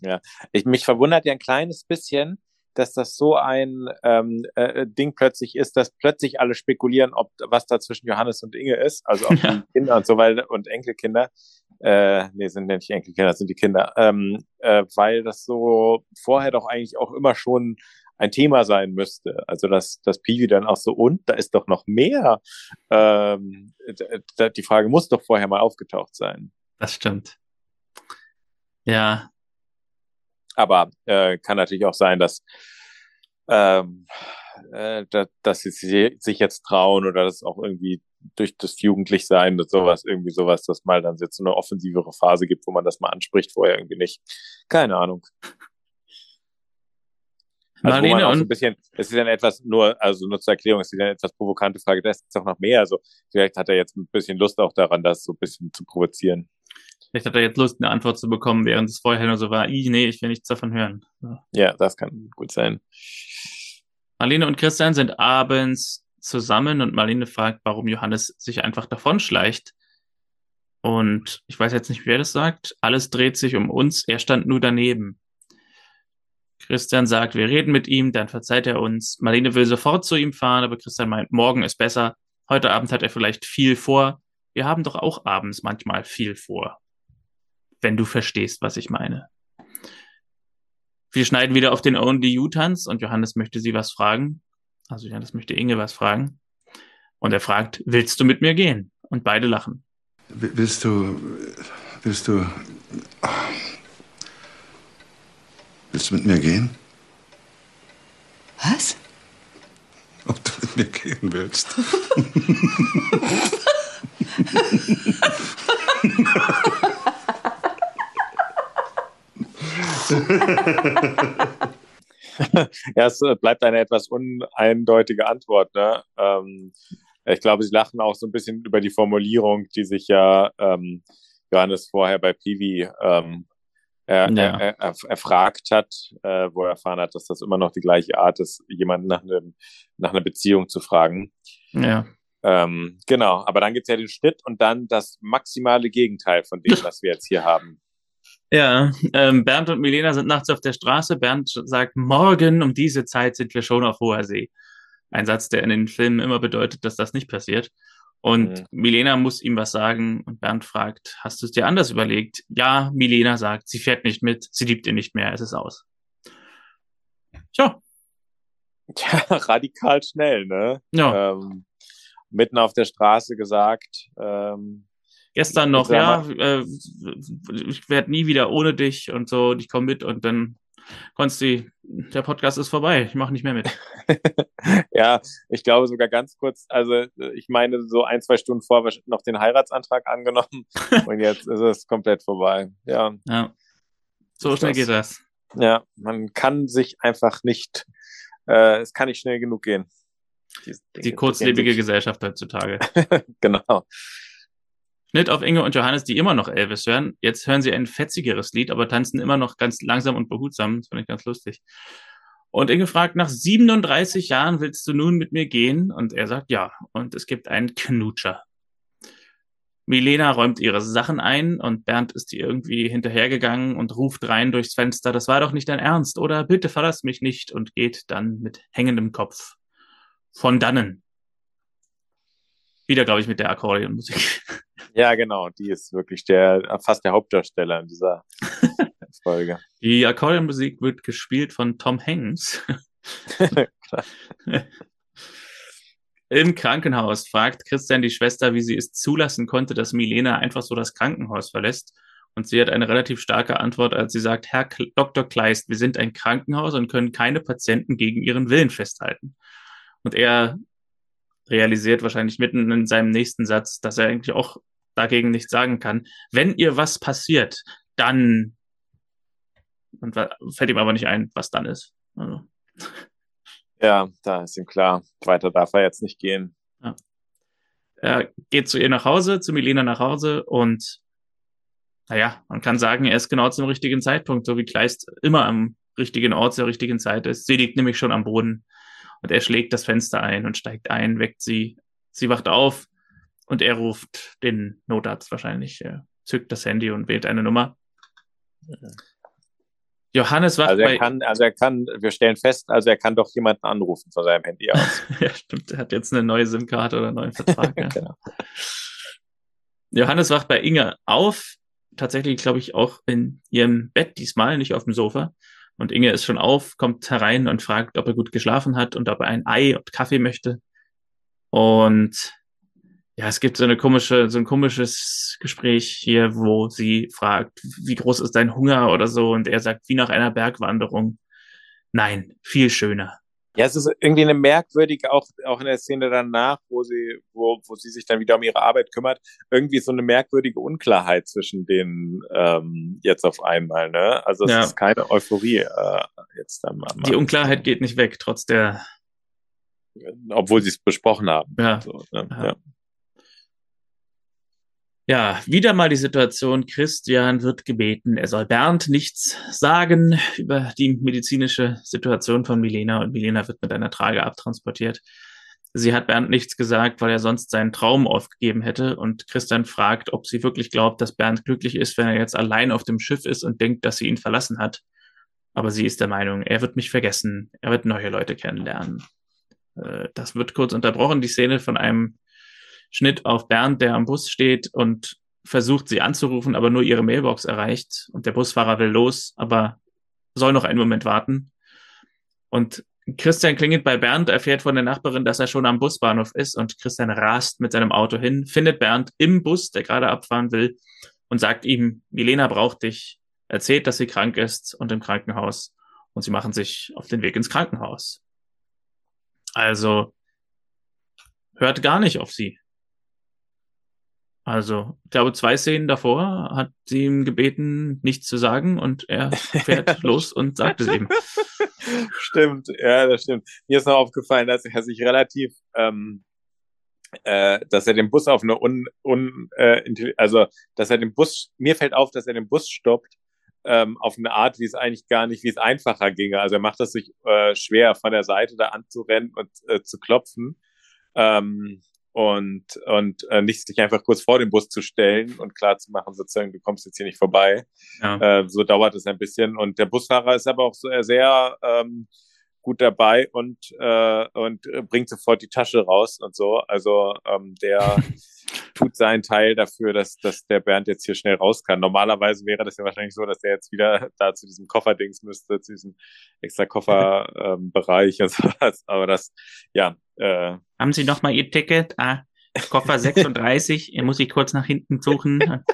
Ja, ich, mich verwundert ja ein kleines bisschen, dass das so ein ähm, äh, Ding plötzlich ist, dass plötzlich alle spekulieren, ob was da zwischen Johannes und Inge ist, also auch ja. die Kinder und so weiter und Enkelkinder. Äh, nee, sind nicht Enkelkinder, sind die Kinder. Ähm, äh, weil das so vorher doch eigentlich auch immer schon ein Thema sein müsste. Also dass, dass Piwi dann auch so, und da ist doch noch mehr. Ähm, die Frage muss doch vorher mal aufgetaucht sein. Das stimmt. Ja. Aber äh, kann natürlich auch sein, dass, ähm, äh, dass, dass sie sich jetzt trauen oder dass auch irgendwie durch das Jugendlichsein und sowas, irgendwie sowas, dass mal dann jetzt so eine offensivere Phase gibt, wo man das mal anspricht, vorher irgendwie nicht. Keine Ahnung. Also Marlene wo man auch so ein bisschen, es ist dann etwas nur, also nur zur Erklärung, es ist eine etwas provokante Frage, da ist auch noch mehr. Also vielleicht hat er jetzt ein bisschen Lust auch daran, das so ein bisschen zu provozieren. Vielleicht hat er jetzt Lust, eine Antwort zu bekommen, während es vorher nur so war, ich, nee, ich will nichts davon hören. Ja. ja, das kann gut sein. Marlene und Christian sind abends zusammen und Marlene fragt, warum Johannes sich einfach davonschleicht. Und ich weiß jetzt nicht, wer das sagt. Alles dreht sich um uns. Er stand nur daneben. Christian sagt, wir reden mit ihm, dann verzeiht er uns. Marlene will sofort zu ihm fahren, aber Christian meint, morgen ist besser. Heute Abend hat er vielleicht viel vor. Wir haben doch auch abends manchmal viel vor wenn du verstehst, was ich meine. Wir schneiden wieder auf den Only You Tanz und Johannes möchte sie was fragen. Also Johannes möchte Inge was fragen. Und er fragt, willst du mit mir gehen? Und beide lachen. Willst du, willst du, willst du mit mir gehen? Was? ob du mit mir gehen willst. ja, es bleibt eine etwas uneindeutige Antwort. Ne? Ähm, ich glaube, Sie lachen auch so ein bisschen über die Formulierung, die sich ja ähm, Johannes vorher bei Pivi ähm, er, ja. er, er, erfragt hat, äh, wo er erfahren hat, dass das immer noch die gleiche Art ist, jemanden nach, einem, nach einer Beziehung zu fragen. Ja. Ähm, genau, aber dann gibt's ja den Schnitt und dann das maximale Gegenteil von dem, was wir jetzt hier haben. Ja, ähm, Bernd und Milena sind nachts auf der Straße. Bernd sagt, morgen um diese Zeit sind wir schon auf hoher See. Ein Satz, der in den Filmen immer bedeutet, dass das nicht passiert. Und mhm. Milena muss ihm was sagen und Bernd fragt, hast du es dir anders überlegt? Ja, Milena sagt, sie fährt nicht mit, sie liebt ihn nicht mehr, es ist aus. Tja. Tja, radikal schnell, ne? Ja. Ähm, mitten auf der Straße gesagt. Ähm, Gestern noch, ja, äh, ich werde nie wieder ohne dich und so, und ich komme mit und dann Konsti, der Podcast ist vorbei, ich mache nicht mehr mit. ja, ich glaube sogar ganz kurz, also ich meine so ein, zwei Stunden vor noch den Heiratsantrag angenommen und jetzt ist es komplett vorbei. Ja. ja. So schnell das, geht das. Ja, man kann sich einfach nicht, äh, es kann nicht schnell genug gehen. Die, die kurzlebige Gesellschaft heutzutage. genau. Schnitt auf Inge und Johannes, die immer noch Elvis hören. Jetzt hören sie ein fetzigeres Lied, aber tanzen immer noch ganz langsam und behutsam. Das finde ich ganz lustig. Und Inge fragt, nach 37 Jahren willst du nun mit mir gehen? Und er sagt ja. Und es gibt einen Knutscher. Milena räumt ihre Sachen ein und Bernd ist ihr irgendwie hinterhergegangen und ruft rein durchs Fenster, das war doch nicht dein Ernst, oder bitte verlass mich nicht und geht dann mit hängendem Kopf von dannen. Wieder, glaube ich, mit der Akkordeonmusik. Ja, genau, die ist wirklich der fast der Hauptdarsteller in dieser Folge. Die Akkordeonmusik wird gespielt von Tom Hanks. Im Krankenhaus fragt Christian die Schwester, wie sie es zulassen konnte, dass Milena einfach so das Krankenhaus verlässt. Und sie hat eine relativ starke Antwort, als sie sagt, Herr Dr. Kleist, wir sind ein Krankenhaus und können keine Patienten gegen ihren Willen festhalten. Und er realisiert wahrscheinlich mitten in seinem nächsten Satz, dass er eigentlich auch dagegen nichts sagen kann. Wenn ihr was passiert, dann und fällt ihm aber nicht ein, was dann ist. Also. Ja, da ist ihm klar, weiter darf er jetzt nicht gehen. Ja. Er geht zu ihr nach Hause, zu Milena nach Hause und naja, man kann sagen, er ist genau zum richtigen Zeitpunkt, so wie Kleist immer am richtigen Ort zur richtigen Zeit ist. Sie liegt nämlich schon am Boden und er schlägt das Fenster ein und steigt ein, weckt sie. Sie wacht auf, und er ruft den Notarzt wahrscheinlich, er zückt das Handy und wählt eine Nummer. Johannes wacht also er bei... Kann, also er kann, wir stellen fest, also er kann doch jemanden anrufen von seinem Handy aus. ja, stimmt. Er hat jetzt eine neue SIM-Karte oder einen neuen Vertrag. ja. genau. Johannes wacht bei Inge auf. Tatsächlich, glaube ich, auch in ihrem Bett diesmal, nicht auf dem Sofa. Und Inge ist schon auf, kommt herein und fragt, ob er gut geschlafen hat und ob er ein Ei und Kaffee möchte. Und ja, es gibt so eine komische, so ein komisches Gespräch hier, wo sie fragt, wie groß ist dein Hunger oder so, und er sagt, wie nach einer Bergwanderung. Nein, viel schöner. Ja, es ist irgendwie eine merkwürdige, auch, auch in der Szene danach, wo sie, wo, wo sie sich dann wieder um ihre Arbeit kümmert, irgendwie so eine merkwürdige Unklarheit zwischen denen ähm, jetzt auf einmal, ne? Also es ja. ist keine Euphorie äh, jetzt am, am Die Unklarheit geht nicht weg, trotz der obwohl sie es besprochen haben. Ja. So, ne? ja. Ja. Wieder mal die Situation, Christian wird gebeten, er soll Bernd nichts sagen über die medizinische Situation von Milena und Milena wird mit einer Trage abtransportiert. Sie hat Bernd nichts gesagt, weil er sonst seinen Traum aufgegeben hätte und Christian fragt, ob sie wirklich glaubt, dass Bernd glücklich ist, wenn er jetzt allein auf dem Schiff ist und denkt, dass sie ihn verlassen hat. Aber sie ist der Meinung, er wird mich vergessen, er wird neue Leute kennenlernen. Äh, das wird kurz unterbrochen, die Szene von einem Schnitt auf Bernd, der am Bus steht und versucht, sie anzurufen, aber nur ihre Mailbox erreicht. Und der Busfahrer will los, aber soll noch einen Moment warten. Und Christian klingelt bei Bernd, erfährt von der Nachbarin, dass er schon am Busbahnhof ist und Christian rast mit seinem Auto hin, findet Bernd im Bus, der gerade abfahren will und sagt ihm, Milena braucht dich, erzählt, dass sie krank ist und im Krankenhaus und sie machen sich auf den Weg ins Krankenhaus. Also hört gar nicht auf sie. Also, ich glaube, zwei Szenen davor hat sie ihm gebeten, nichts zu sagen und er fährt los und sagt es eben. Stimmt, ja, das stimmt. Mir ist noch aufgefallen, dass er sich relativ, ähm, äh, dass er den Bus auf eine un, un äh, also dass er den Bus, mir fällt auf, dass er den Bus stoppt ähm, auf eine Art, wie es eigentlich gar nicht, wie es einfacher ginge. Also er macht es sich äh, schwer, von der Seite da anzurennen und äh, zu klopfen. Ähm, und, und äh, nicht sich einfach kurz vor den Bus zu stellen und klar zu machen, sozusagen, du kommst jetzt hier nicht vorbei. Ja. Äh, so dauert es ein bisschen. Und der Busfahrer ist aber auch so sehr ähm, gut dabei und, äh, und bringt sofort die Tasche raus und so. Also ähm, der tut seinen Teil dafür, dass, dass der Bernd jetzt hier schnell raus kann. Normalerweise wäre das ja wahrscheinlich so, dass er jetzt wieder da zu diesem Kofferdings müsste, zu diesem extra Kofferbereich ähm, und sowas. Aber das, ja. Äh, Haben Sie noch mal Ihr Ticket? Ah, Koffer 36. er muss sich kurz nach hinten suchen.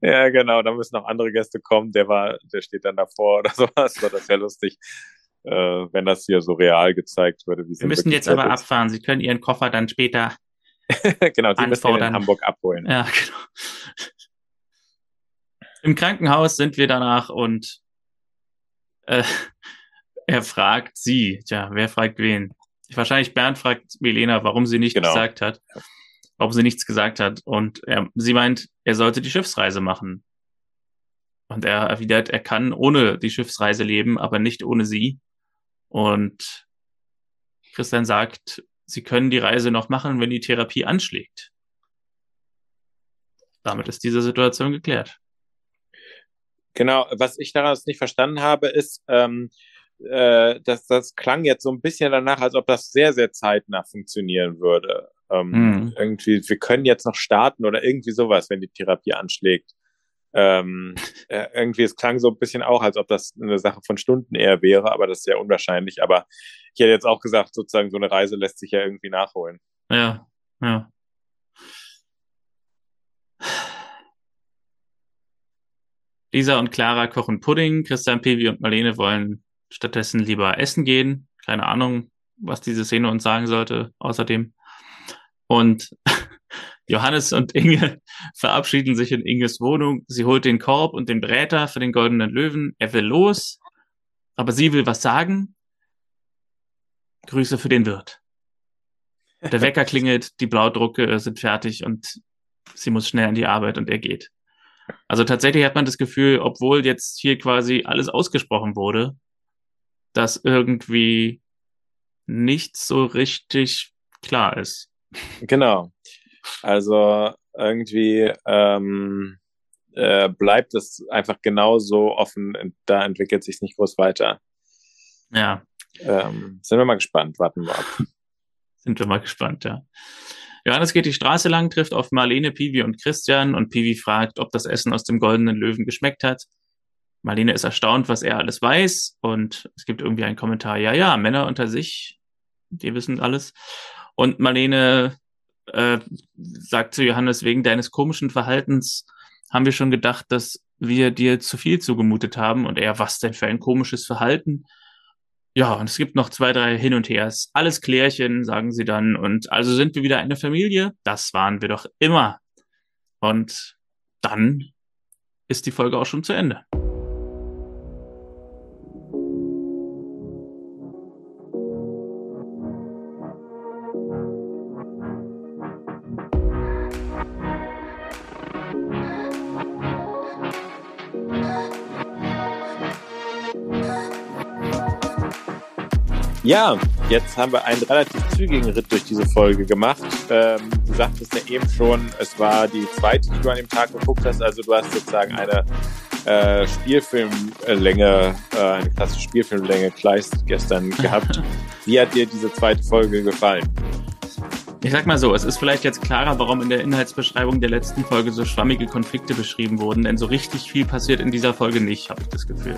ja, genau. Da müssen noch andere Gäste kommen. Der war, der steht dann davor oder sowas. Das wäre lustig äh, wenn das hier so real gezeigt würde. Wie Wir müssen jetzt aber ist. abfahren. Sie können Ihren Koffer dann später genau, die müssen wir in Hamburg abholen. Ja, genau. Im Krankenhaus sind wir danach und äh, er fragt sie. Tja, wer fragt wen? Wahrscheinlich Bernd fragt Milena, warum sie nicht genau. gesagt hat. Warum sie nichts gesagt hat. Und er, sie meint, er sollte die Schiffsreise machen. Und er erwidert, er kann ohne die Schiffsreise leben, aber nicht ohne sie. Und Christian sagt, sie können die Reise noch machen, wenn die Therapie anschlägt. Damit ist diese Situation geklärt. Genau, was ich daraus nicht verstanden habe, ist, ähm, äh, dass das klang jetzt so ein bisschen danach, als ob das sehr, sehr zeitnah funktionieren würde. Ähm, mhm. Irgendwie, wir können jetzt noch starten oder irgendwie sowas, wenn die Therapie anschlägt. Ähm, äh, irgendwie, es klang so ein bisschen auch, als ob das eine Sache von Stunden eher wäre, aber das ist sehr unwahrscheinlich. Aber ich hätte jetzt auch gesagt, sozusagen, so eine Reise lässt sich ja irgendwie nachholen. Ja, ja. Lisa und Clara kochen Pudding, Christian, Pevi und Marlene wollen stattdessen lieber essen gehen. Keine Ahnung, was diese Szene uns sagen sollte, außerdem. Und Johannes und Inge verabschieden sich in Inges Wohnung. Sie holt den Korb und den Bräter für den goldenen Löwen. Er will los, aber sie will was sagen. Grüße für den Wirt. Der Wecker klingelt, die Blaudrucke sind fertig und sie muss schnell an die Arbeit und er geht. Also tatsächlich hat man das Gefühl, obwohl jetzt hier quasi alles ausgesprochen wurde, dass irgendwie nichts so richtig klar ist. Genau. Also irgendwie ähm, äh, bleibt es einfach genauso offen. Da entwickelt sich nicht groß weiter. Ja. Ähm, sind wir mal gespannt. Warten wir ab. Sind wir mal gespannt, ja. Johannes geht die Straße lang, trifft auf Marlene, Pivi und Christian und Pivi fragt, ob das Essen aus dem goldenen Löwen geschmeckt hat. Marlene ist erstaunt, was er alles weiß und es gibt irgendwie einen Kommentar, ja, ja, Männer unter sich, die wissen alles. Und Marlene äh, sagt zu Johannes, wegen deines komischen Verhaltens haben wir schon gedacht, dass wir dir zu viel zugemutet haben. Und er, was denn für ein komisches Verhalten? Ja, und es gibt noch zwei, drei Hin und Hers. Alles Klärchen, sagen sie dann. Und also sind wir wieder eine Familie? Das waren wir doch immer. Und dann ist die Folge auch schon zu Ende. Ja, jetzt haben wir einen relativ zügigen Ritt durch diese Folge gemacht. Ähm, du sagtest ja eben schon, es war die zweite, die du an dem Tag geguckt hast. Also du hast sozusagen eine äh, Spielfilmlänge, äh, eine klassische Spielfilmlänge Kleist gestern gehabt. Wie hat dir diese zweite Folge gefallen? Ich sag mal so, es ist vielleicht jetzt klarer, warum in der Inhaltsbeschreibung der letzten Folge so schwammige Konflikte beschrieben wurden, denn so richtig viel passiert in dieser Folge nicht, habe ich das Gefühl.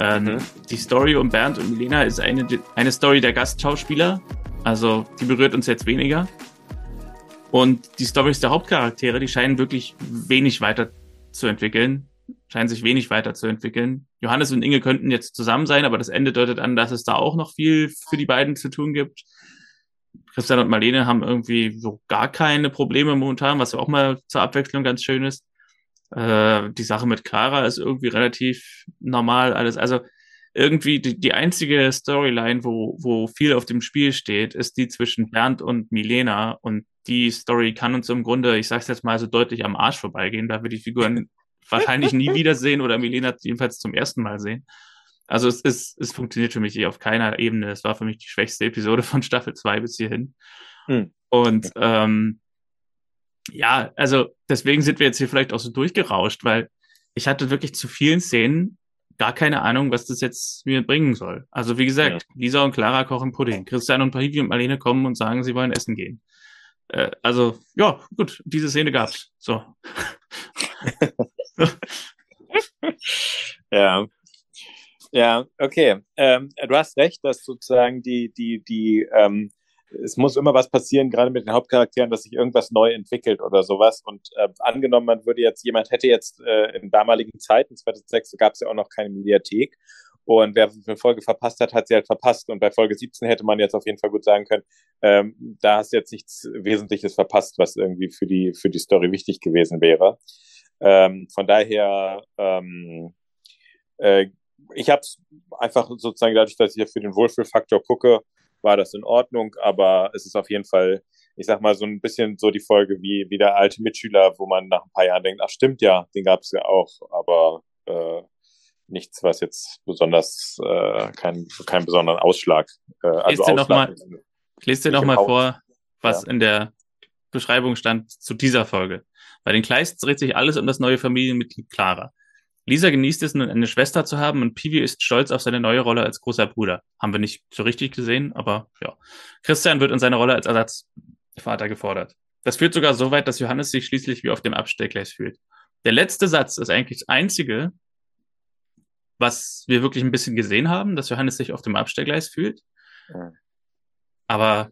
Ähm, mhm. Die Story um Bernd und Milena ist eine, eine Story der Gastschauspieler. Also die berührt uns jetzt weniger. Und die Stories der Hauptcharaktere, die scheinen wirklich wenig weiter zu entwickeln. scheinen sich wenig weiterzuentwickeln. Johannes und Inge könnten jetzt zusammen sein, aber das Ende deutet an, dass es da auch noch viel für die beiden zu tun gibt. Christian und Marlene haben irgendwie so gar keine Probleme momentan, was ja auch mal zur Abwechslung ganz schön ist. Äh, die Sache mit Clara ist irgendwie relativ normal alles. Also irgendwie die, die einzige Storyline, wo, wo viel auf dem Spiel steht, ist die zwischen Bernd und Milena. Und die Story kann uns im Grunde, ich sag's jetzt mal so deutlich am Arsch vorbeigehen, da wir die Figuren wahrscheinlich nie wiedersehen oder Milena jedenfalls zum ersten Mal sehen. Also es, ist, es funktioniert für mich eh auf keiner Ebene. Es war für mich die schwächste Episode von Staffel 2 bis hierhin. Hm. Und ähm, ja, also deswegen sind wir jetzt hier vielleicht auch so durchgerauscht, weil ich hatte wirklich zu vielen Szenen gar keine Ahnung, was das jetzt mir bringen soll. Also wie gesagt, ja. Lisa und Clara kochen Pudding. Christian und Pahivi und Marlene kommen und sagen, sie wollen essen gehen. Äh, also ja, gut, diese Szene gab's. So. ja, ja, okay. Ähm, du hast recht, dass sozusagen die, die, die, ähm, es muss immer was passieren, gerade mit den Hauptcharakteren, dass sich irgendwas neu entwickelt oder sowas. Und äh, angenommen, man würde jetzt, jemand hätte jetzt äh, in damaligen Zeiten, 2006, gab es ja auch noch keine Mediathek. Und wer eine Folge verpasst hat, hat sie halt verpasst. Und bei Folge 17 hätte man jetzt auf jeden Fall gut sagen können, ähm, da hast du jetzt nichts Wesentliches verpasst, was irgendwie für die, für die Story wichtig gewesen wäre. Ähm, von daher ähm, äh, ich habe es einfach sozusagen dadurch, dass ich ja für den Wohlfühlfaktor gucke, war das in Ordnung, aber es ist auf jeden Fall, ich sag mal, so ein bisschen so die Folge wie, wie der alte Mitschüler, wo man nach ein paar Jahren denkt, ach stimmt ja, den gab es ja auch, aber äh, nichts, was jetzt besonders, äh, keinen kein besonderen Ausschlag. Äh, also Ausschlag noch mal, ich lese dir noch mal vor, was ja. in der Beschreibung stand zu dieser Folge. Bei den Kleists dreht sich alles um das neue Familienmitglied Clara. Lisa genießt es, nun eine Schwester zu haben und Pivi ist stolz auf seine neue Rolle als großer Bruder. Haben wir nicht so richtig gesehen, aber ja. Christian wird in seiner Rolle als Ersatzvater gefordert. Das führt sogar so weit, dass Johannes sich schließlich wie auf dem Abstellgleis fühlt. Der letzte Satz ist eigentlich das einzige, was wir wirklich ein bisschen gesehen haben, dass Johannes sich auf dem Abstellgleis fühlt. Aber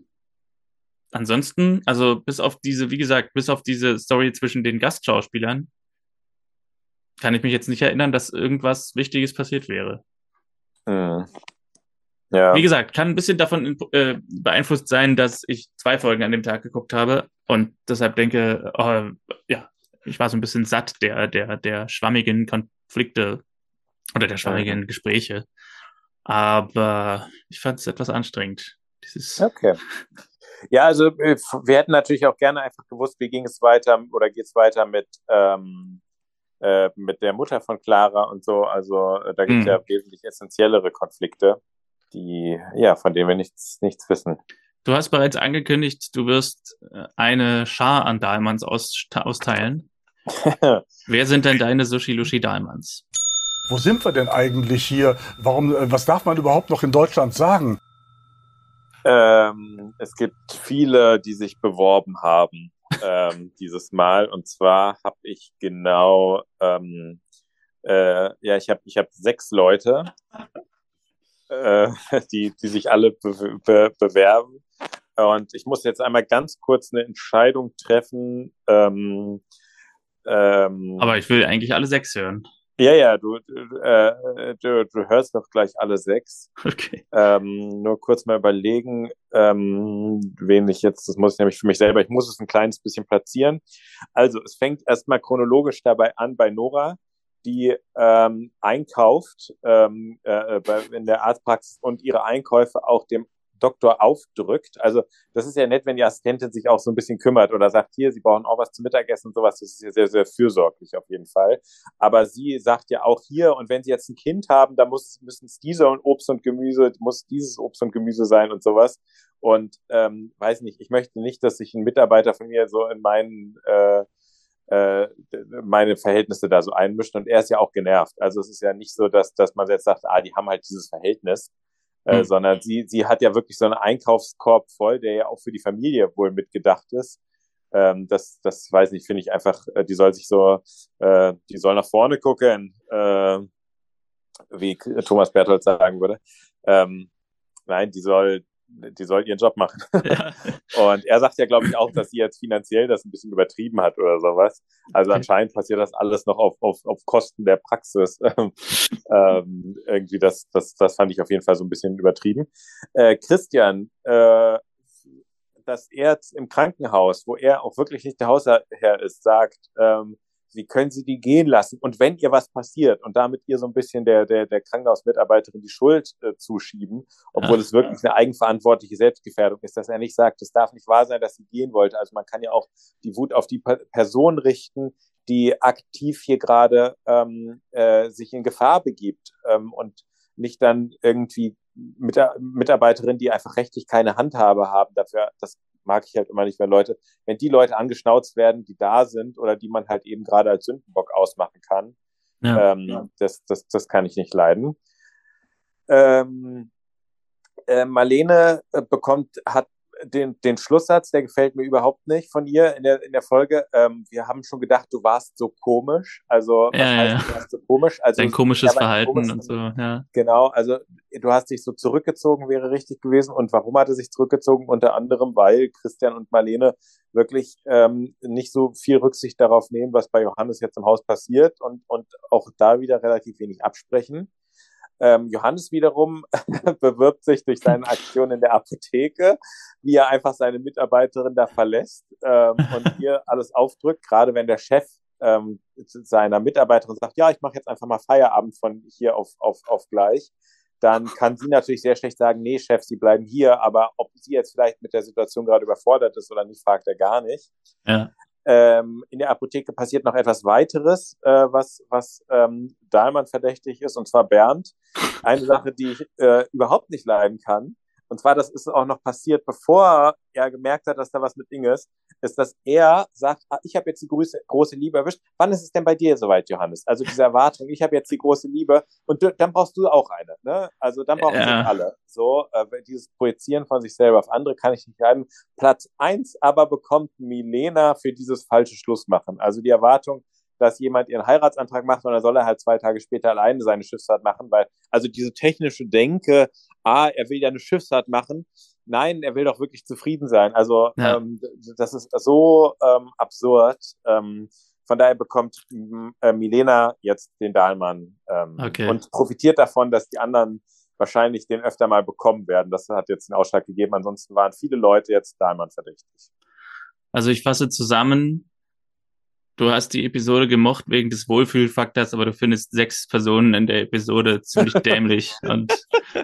ansonsten, also bis auf diese, wie gesagt, bis auf diese Story zwischen den Gastschauspielern, kann ich mich jetzt nicht erinnern, dass irgendwas Wichtiges passiert wäre. Hm. Ja. Wie gesagt, kann ein bisschen davon äh, beeinflusst sein, dass ich zwei Folgen an dem Tag geguckt habe und deshalb denke, oh, ja, ich war so ein bisschen satt der, der, der schwammigen Konflikte oder der schwammigen Gespräche. Aber ich fand es etwas anstrengend. Dieses okay. Ja, also äh, wir hätten natürlich auch gerne einfach gewusst, wie ging es weiter oder geht es weiter mit ähm, äh, mit der Mutter von Clara und so. Also äh, da gibt es mhm. ja wesentlich essentiellere Konflikte, die, ja, von denen wir nichts, nichts wissen. Du hast bereits angekündigt, du wirst äh, eine Schar an Dahlmanns aus, austeilen. Wer sind denn deine Sushi-Lushi Dahlmanns? Wo sind wir denn eigentlich hier? Warum, was darf man überhaupt noch in Deutschland sagen? Ähm, es gibt viele, die sich beworben haben ähm, dieses Mal. Und zwar habe ich genau, ähm, äh, ja, ich habe ich hab sechs Leute, äh, die, die sich alle be be bewerben. Und ich muss jetzt einmal ganz kurz eine Entscheidung treffen. Ähm, ähm, Aber ich will eigentlich alle sechs hören. Ja, ja, du, äh, du, du hörst doch gleich alle sechs. Okay. Ähm, nur kurz mal überlegen, ähm, wen ich jetzt, das muss ich nämlich für mich selber, ich muss es ein kleines bisschen platzieren. Also, es fängt erstmal chronologisch dabei an bei Nora, die ähm, einkauft ähm, äh, bei, in der Arztpraxis und ihre Einkäufe auch dem Doktor aufdrückt. Also das ist ja nett, wenn die Assistentin sich auch so ein bisschen kümmert oder sagt, hier, sie brauchen auch was zum Mittagessen und sowas. Das ist ja sehr, sehr fürsorglich auf jeden Fall. Aber sie sagt ja auch hier, und wenn sie jetzt ein Kind haben, dann muss, müssen es diese und Obst und Gemüse, muss dieses Obst und Gemüse sein und sowas. Und ähm, weiß nicht, ich möchte nicht, dass sich ein Mitarbeiter von mir so in meinen äh, äh, meine Verhältnisse da so einmischt und er ist ja auch genervt. Also es ist ja nicht so, dass, dass man jetzt sagt, ah, die haben halt dieses Verhältnis, äh, mhm. sondern sie, sie hat ja wirklich so einen Einkaufskorb voll, der ja auch für die Familie wohl mitgedacht ist. Ähm, das, das weiß ich, finde ich einfach, äh, die soll sich so, äh, die soll nach vorne gucken, äh, wie Thomas Berthold sagen würde. Ähm, nein, die soll, die soll ihren Job machen. Ja. Und er sagt ja, glaube ich, auch, dass sie jetzt finanziell das ein bisschen übertrieben hat oder sowas. Also anscheinend passiert das alles noch auf, auf, auf Kosten der Praxis. ähm, irgendwie, das, das, das fand ich auf jeden Fall so ein bisschen übertrieben. Äh, Christian, äh, dass er jetzt im Krankenhaus, wo er auch wirklich nicht der Hausherr ist, sagt, ähm, wie können Sie die gehen lassen? Und wenn ihr was passiert und damit ihr so ein bisschen der, der, der Krankenhausmitarbeiterin die Schuld äh, zuschieben, obwohl ja. es wirklich eine eigenverantwortliche Selbstgefährdung ist, dass er nicht sagt, es darf nicht wahr sein, dass sie gehen wollte. Also man kann ja auch die Wut auf die Person richten, die aktiv hier gerade ähm, äh, sich in Gefahr begibt ähm, und nicht dann irgendwie mit Mitarbeiterin, die einfach rechtlich keine Handhabe haben dafür, das mag ich halt immer nicht, wenn Leute, wenn die Leute angeschnauzt werden, die da sind oder die man halt eben gerade als Sündenbock ausmachen kann, ja. ähm, das, das, das kann ich nicht leiden. Ähm, äh, Marlene äh, bekommt, hat den, den Schlusssatz, der gefällt mir überhaupt nicht von ihr in der, in der Folge. Ähm, wir haben schon gedacht, du warst so komisch. Also, was ja, heißt, ja. du warst so komisch? Also, Dein komisches Verhalten komisch, und so, ja. Genau, also du hast dich so zurückgezogen, wäre richtig gewesen. Und warum hat er sich zurückgezogen? Unter anderem, weil Christian und Marlene wirklich ähm, nicht so viel Rücksicht darauf nehmen, was bei Johannes jetzt im Haus passiert und, und auch da wieder relativ wenig absprechen. Ähm, Johannes wiederum bewirbt sich durch seine Aktion in der Apotheke, wie er einfach seine Mitarbeiterin da verlässt ähm, und ihr alles aufdrückt, gerade wenn der Chef ähm, seiner Mitarbeiterin sagt, ja, ich mache jetzt einfach mal Feierabend von hier auf, auf, auf gleich, dann kann sie natürlich sehr schlecht sagen, nee, Chef, Sie bleiben hier, aber ob sie jetzt vielleicht mit der Situation gerade überfordert ist oder nicht, fragt er gar nicht. Ja. Ähm, in der Apotheke passiert noch etwas weiteres, äh, was, was ähm, Dahlmann verdächtig ist, und zwar Bernd. Eine Sache, die ich äh, überhaupt nicht leiden kann, und zwar, das ist auch noch passiert, bevor er gemerkt hat, dass da was mit Inge ist, ist, dass er sagt, ah, ich habe jetzt die große, große Liebe erwischt. Wann ist es denn bei dir soweit, Johannes? Also diese Erwartung, ich habe jetzt die große Liebe und du, dann brauchst du auch eine. Ne? Also dann brauchen ja. sie alle. So, äh, dieses Projizieren von sich selber auf andere kann ich nicht leiden. Platz eins aber bekommt Milena für dieses falsche Schlussmachen. Also die Erwartung, dass jemand ihren Heiratsantrag macht und dann soll er halt zwei Tage später alleine seine Schiffsfahrt machen, weil also diese technische Denke, ah, er will ja eine Schiffsfahrt machen, nein, er will doch wirklich zufrieden sein. Also ja. ähm, das ist so ähm, absurd. Ähm, von daher bekommt äh, Milena jetzt den Dahlmann ähm, okay. und profitiert davon, dass die anderen wahrscheinlich den öfter mal bekommen werden. Das hat jetzt den Ausschlag gegeben. Ansonsten waren viele Leute jetzt Dahlmann verdächtig. Also ich fasse zusammen, du hast die Episode gemocht wegen des Wohlfühlfaktors, aber du findest sechs Personen in der Episode ziemlich dämlich und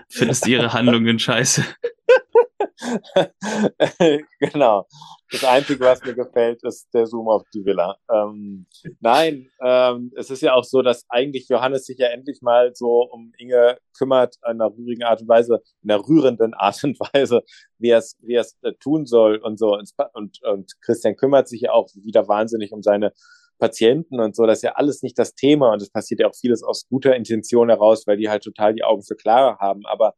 findest ihre Handlungen scheiße. genau. Das Einzige, was mir gefällt, ist der Zoom auf die Villa. Ähm, nein, ähm, es ist ja auch so, dass eigentlich Johannes sich ja endlich mal so um Inge kümmert, in einer rührigen Art und Weise, in einer rührenden Art und Weise, wie er es, wie äh, tun soll und so. Und, und Christian kümmert sich ja auch wieder wahnsinnig um seine Patienten und so. Das ist ja alles nicht das Thema und es passiert ja auch vieles aus guter Intention heraus, weil die halt total die Augen für Clara haben. Aber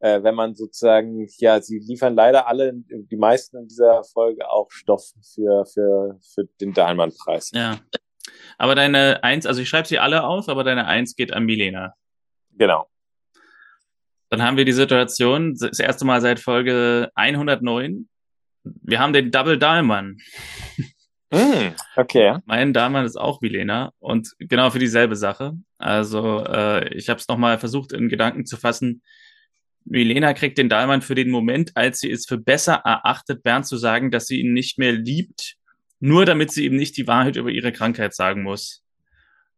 äh, wenn man sozusagen, ja, sie liefern leider alle, die meisten in dieser Folge auch Stoff für, für, für den Dahlmann-Preis. Ja. Aber deine Eins, also ich schreibe sie alle auf, aber deine Eins geht an Milena. Genau. Dann haben wir die Situation, das erste Mal seit Folge 109. Wir haben den Double Dahlmann. Mm, okay. Mein Dahlmann ist auch Milena und genau für dieselbe Sache. Also äh, ich habe es nochmal versucht in Gedanken zu fassen, Milena kriegt den Dahlmann für den Moment, als sie es für besser erachtet, Bernd zu sagen, dass sie ihn nicht mehr liebt, nur damit sie ihm nicht die Wahrheit über ihre Krankheit sagen muss.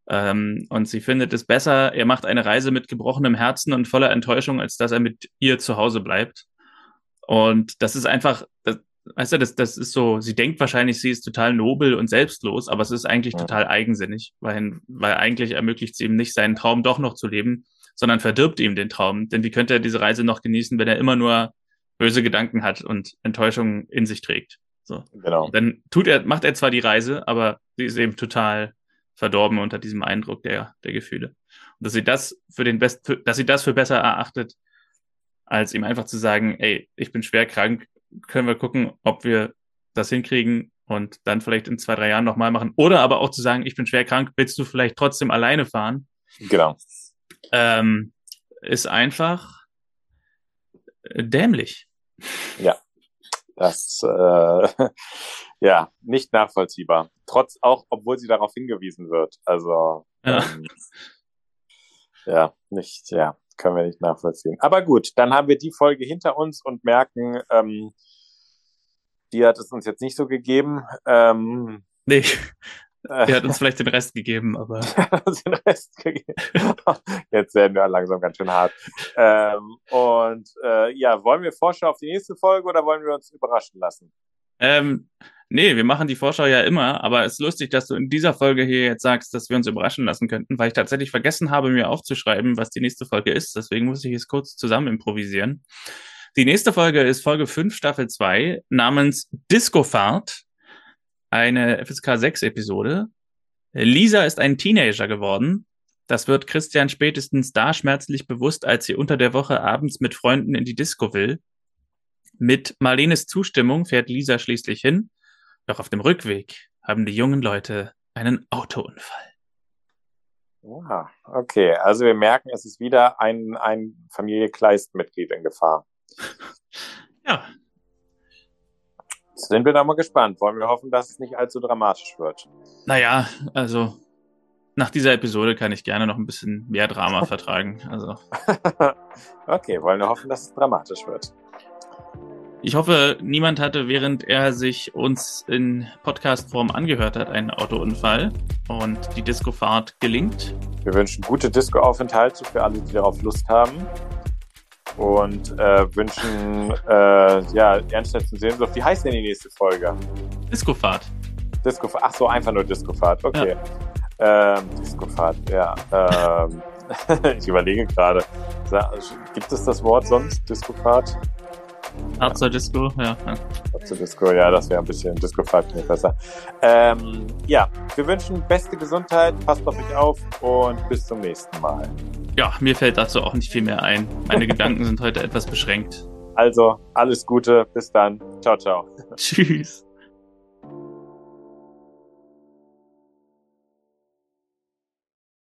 Ähm, und sie findet es besser, er macht eine Reise mit gebrochenem Herzen und voller Enttäuschung, als dass er mit ihr zu Hause bleibt. Und das ist einfach, das, weißt du, das, das ist so, sie denkt wahrscheinlich, sie ist total nobel und selbstlos, aber es ist eigentlich ja. total eigensinnig, weil, weil eigentlich ermöglicht sie ihm nicht, seinen Traum doch noch zu leben sondern verdirbt ihm den Traum. Denn wie könnte er diese Reise noch genießen, wenn er immer nur böse Gedanken hat und Enttäuschung in sich trägt? So. Genau. Dann tut er, macht er zwar die Reise, aber sie ist eben total verdorben unter diesem Eindruck der, der Gefühle. Und dass sie das für den Best, für, dass sie das für besser erachtet, als ihm einfach zu sagen, ey, ich bin schwer krank, können wir gucken, ob wir das hinkriegen und dann vielleicht in zwei, drei Jahren nochmal machen. Oder aber auch zu sagen, ich bin schwer krank, willst du vielleicht trotzdem alleine fahren? Genau ähm, ist einfach dämlich. Ja, das äh, ja nicht nachvollziehbar. Trotz auch, obwohl sie darauf hingewiesen wird. Also Ja. ähm, ja, nicht, ja, können wir nicht nachvollziehen. Aber gut, dann haben wir die Folge hinter uns und merken, ähm, die hat es uns jetzt nicht so gegeben. Ähm, Nee, er hat uns vielleicht den Rest gegeben, aber uns den Rest gegeben. Jetzt werden wir langsam ganz schön hart. Ähm, und äh, ja, wollen wir Vorschau auf die nächste Folge oder wollen wir uns überraschen lassen? ähm, nee, wir machen die Vorschau ja immer, aber es ist lustig, dass du in dieser Folge hier jetzt sagst, dass wir uns überraschen lassen könnten, weil ich tatsächlich vergessen habe, mir aufzuschreiben, was die nächste Folge ist. Deswegen muss ich es kurz zusammen improvisieren. Die nächste Folge ist Folge 5, Staffel 2, namens Discofahrt, eine FSK 6 Episode. Lisa ist ein Teenager geworden. Das wird Christian spätestens da schmerzlich bewusst, als sie unter der Woche abends mit Freunden in die Disco will. Mit Marlenes Zustimmung fährt Lisa schließlich hin. Doch auf dem Rückweg haben die jungen Leute einen Autounfall. Ja, okay. Also wir merken, es ist wieder ein, ein Familie Kleist-Mitglied in Gefahr. Ja, Sind wir da mal gespannt. Wollen wir hoffen, dass es nicht allzu dramatisch wird. naja, also nach dieser Episode kann ich gerne noch ein bisschen mehr Drama vertragen. Also okay, wollen wir hoffen, dass es dramatisch wird. ich hoffe, niemand hatte, während er sich uns in Podcast-Form angehört hat, einen Autounfall und die Discofahrt gelingt. Wir wünschen gute Disco-Aufenthalte für alle, die darauf Lust haben. Und äh, wünschen, äh, ja, ernsthaft Sehnsucht. Wie heißt denn die nächste Folge? Discofahrt. Disco, ach so, einfach nur Discofahrt, okay. Ähm, Discofahrt, ja. Ähm, ich überlege gerade. Gibt es das Wort sonst? Discofahrt? Harzer Disco, ja. ja. Zur Disco, ja, das wäre ein bisschen Discofahrt nicht besser. Ähm, ja, wir wünschen beste Gesundheit, passt auf euch auf und bis zum nächsten Mal. Ja, mir fällt dazu auch nicht viel mehr ein. Meine Gedanken sind heute etwas beschränkt. Also, alles Gute, bis dann. Ciao, ciao. Tschüss.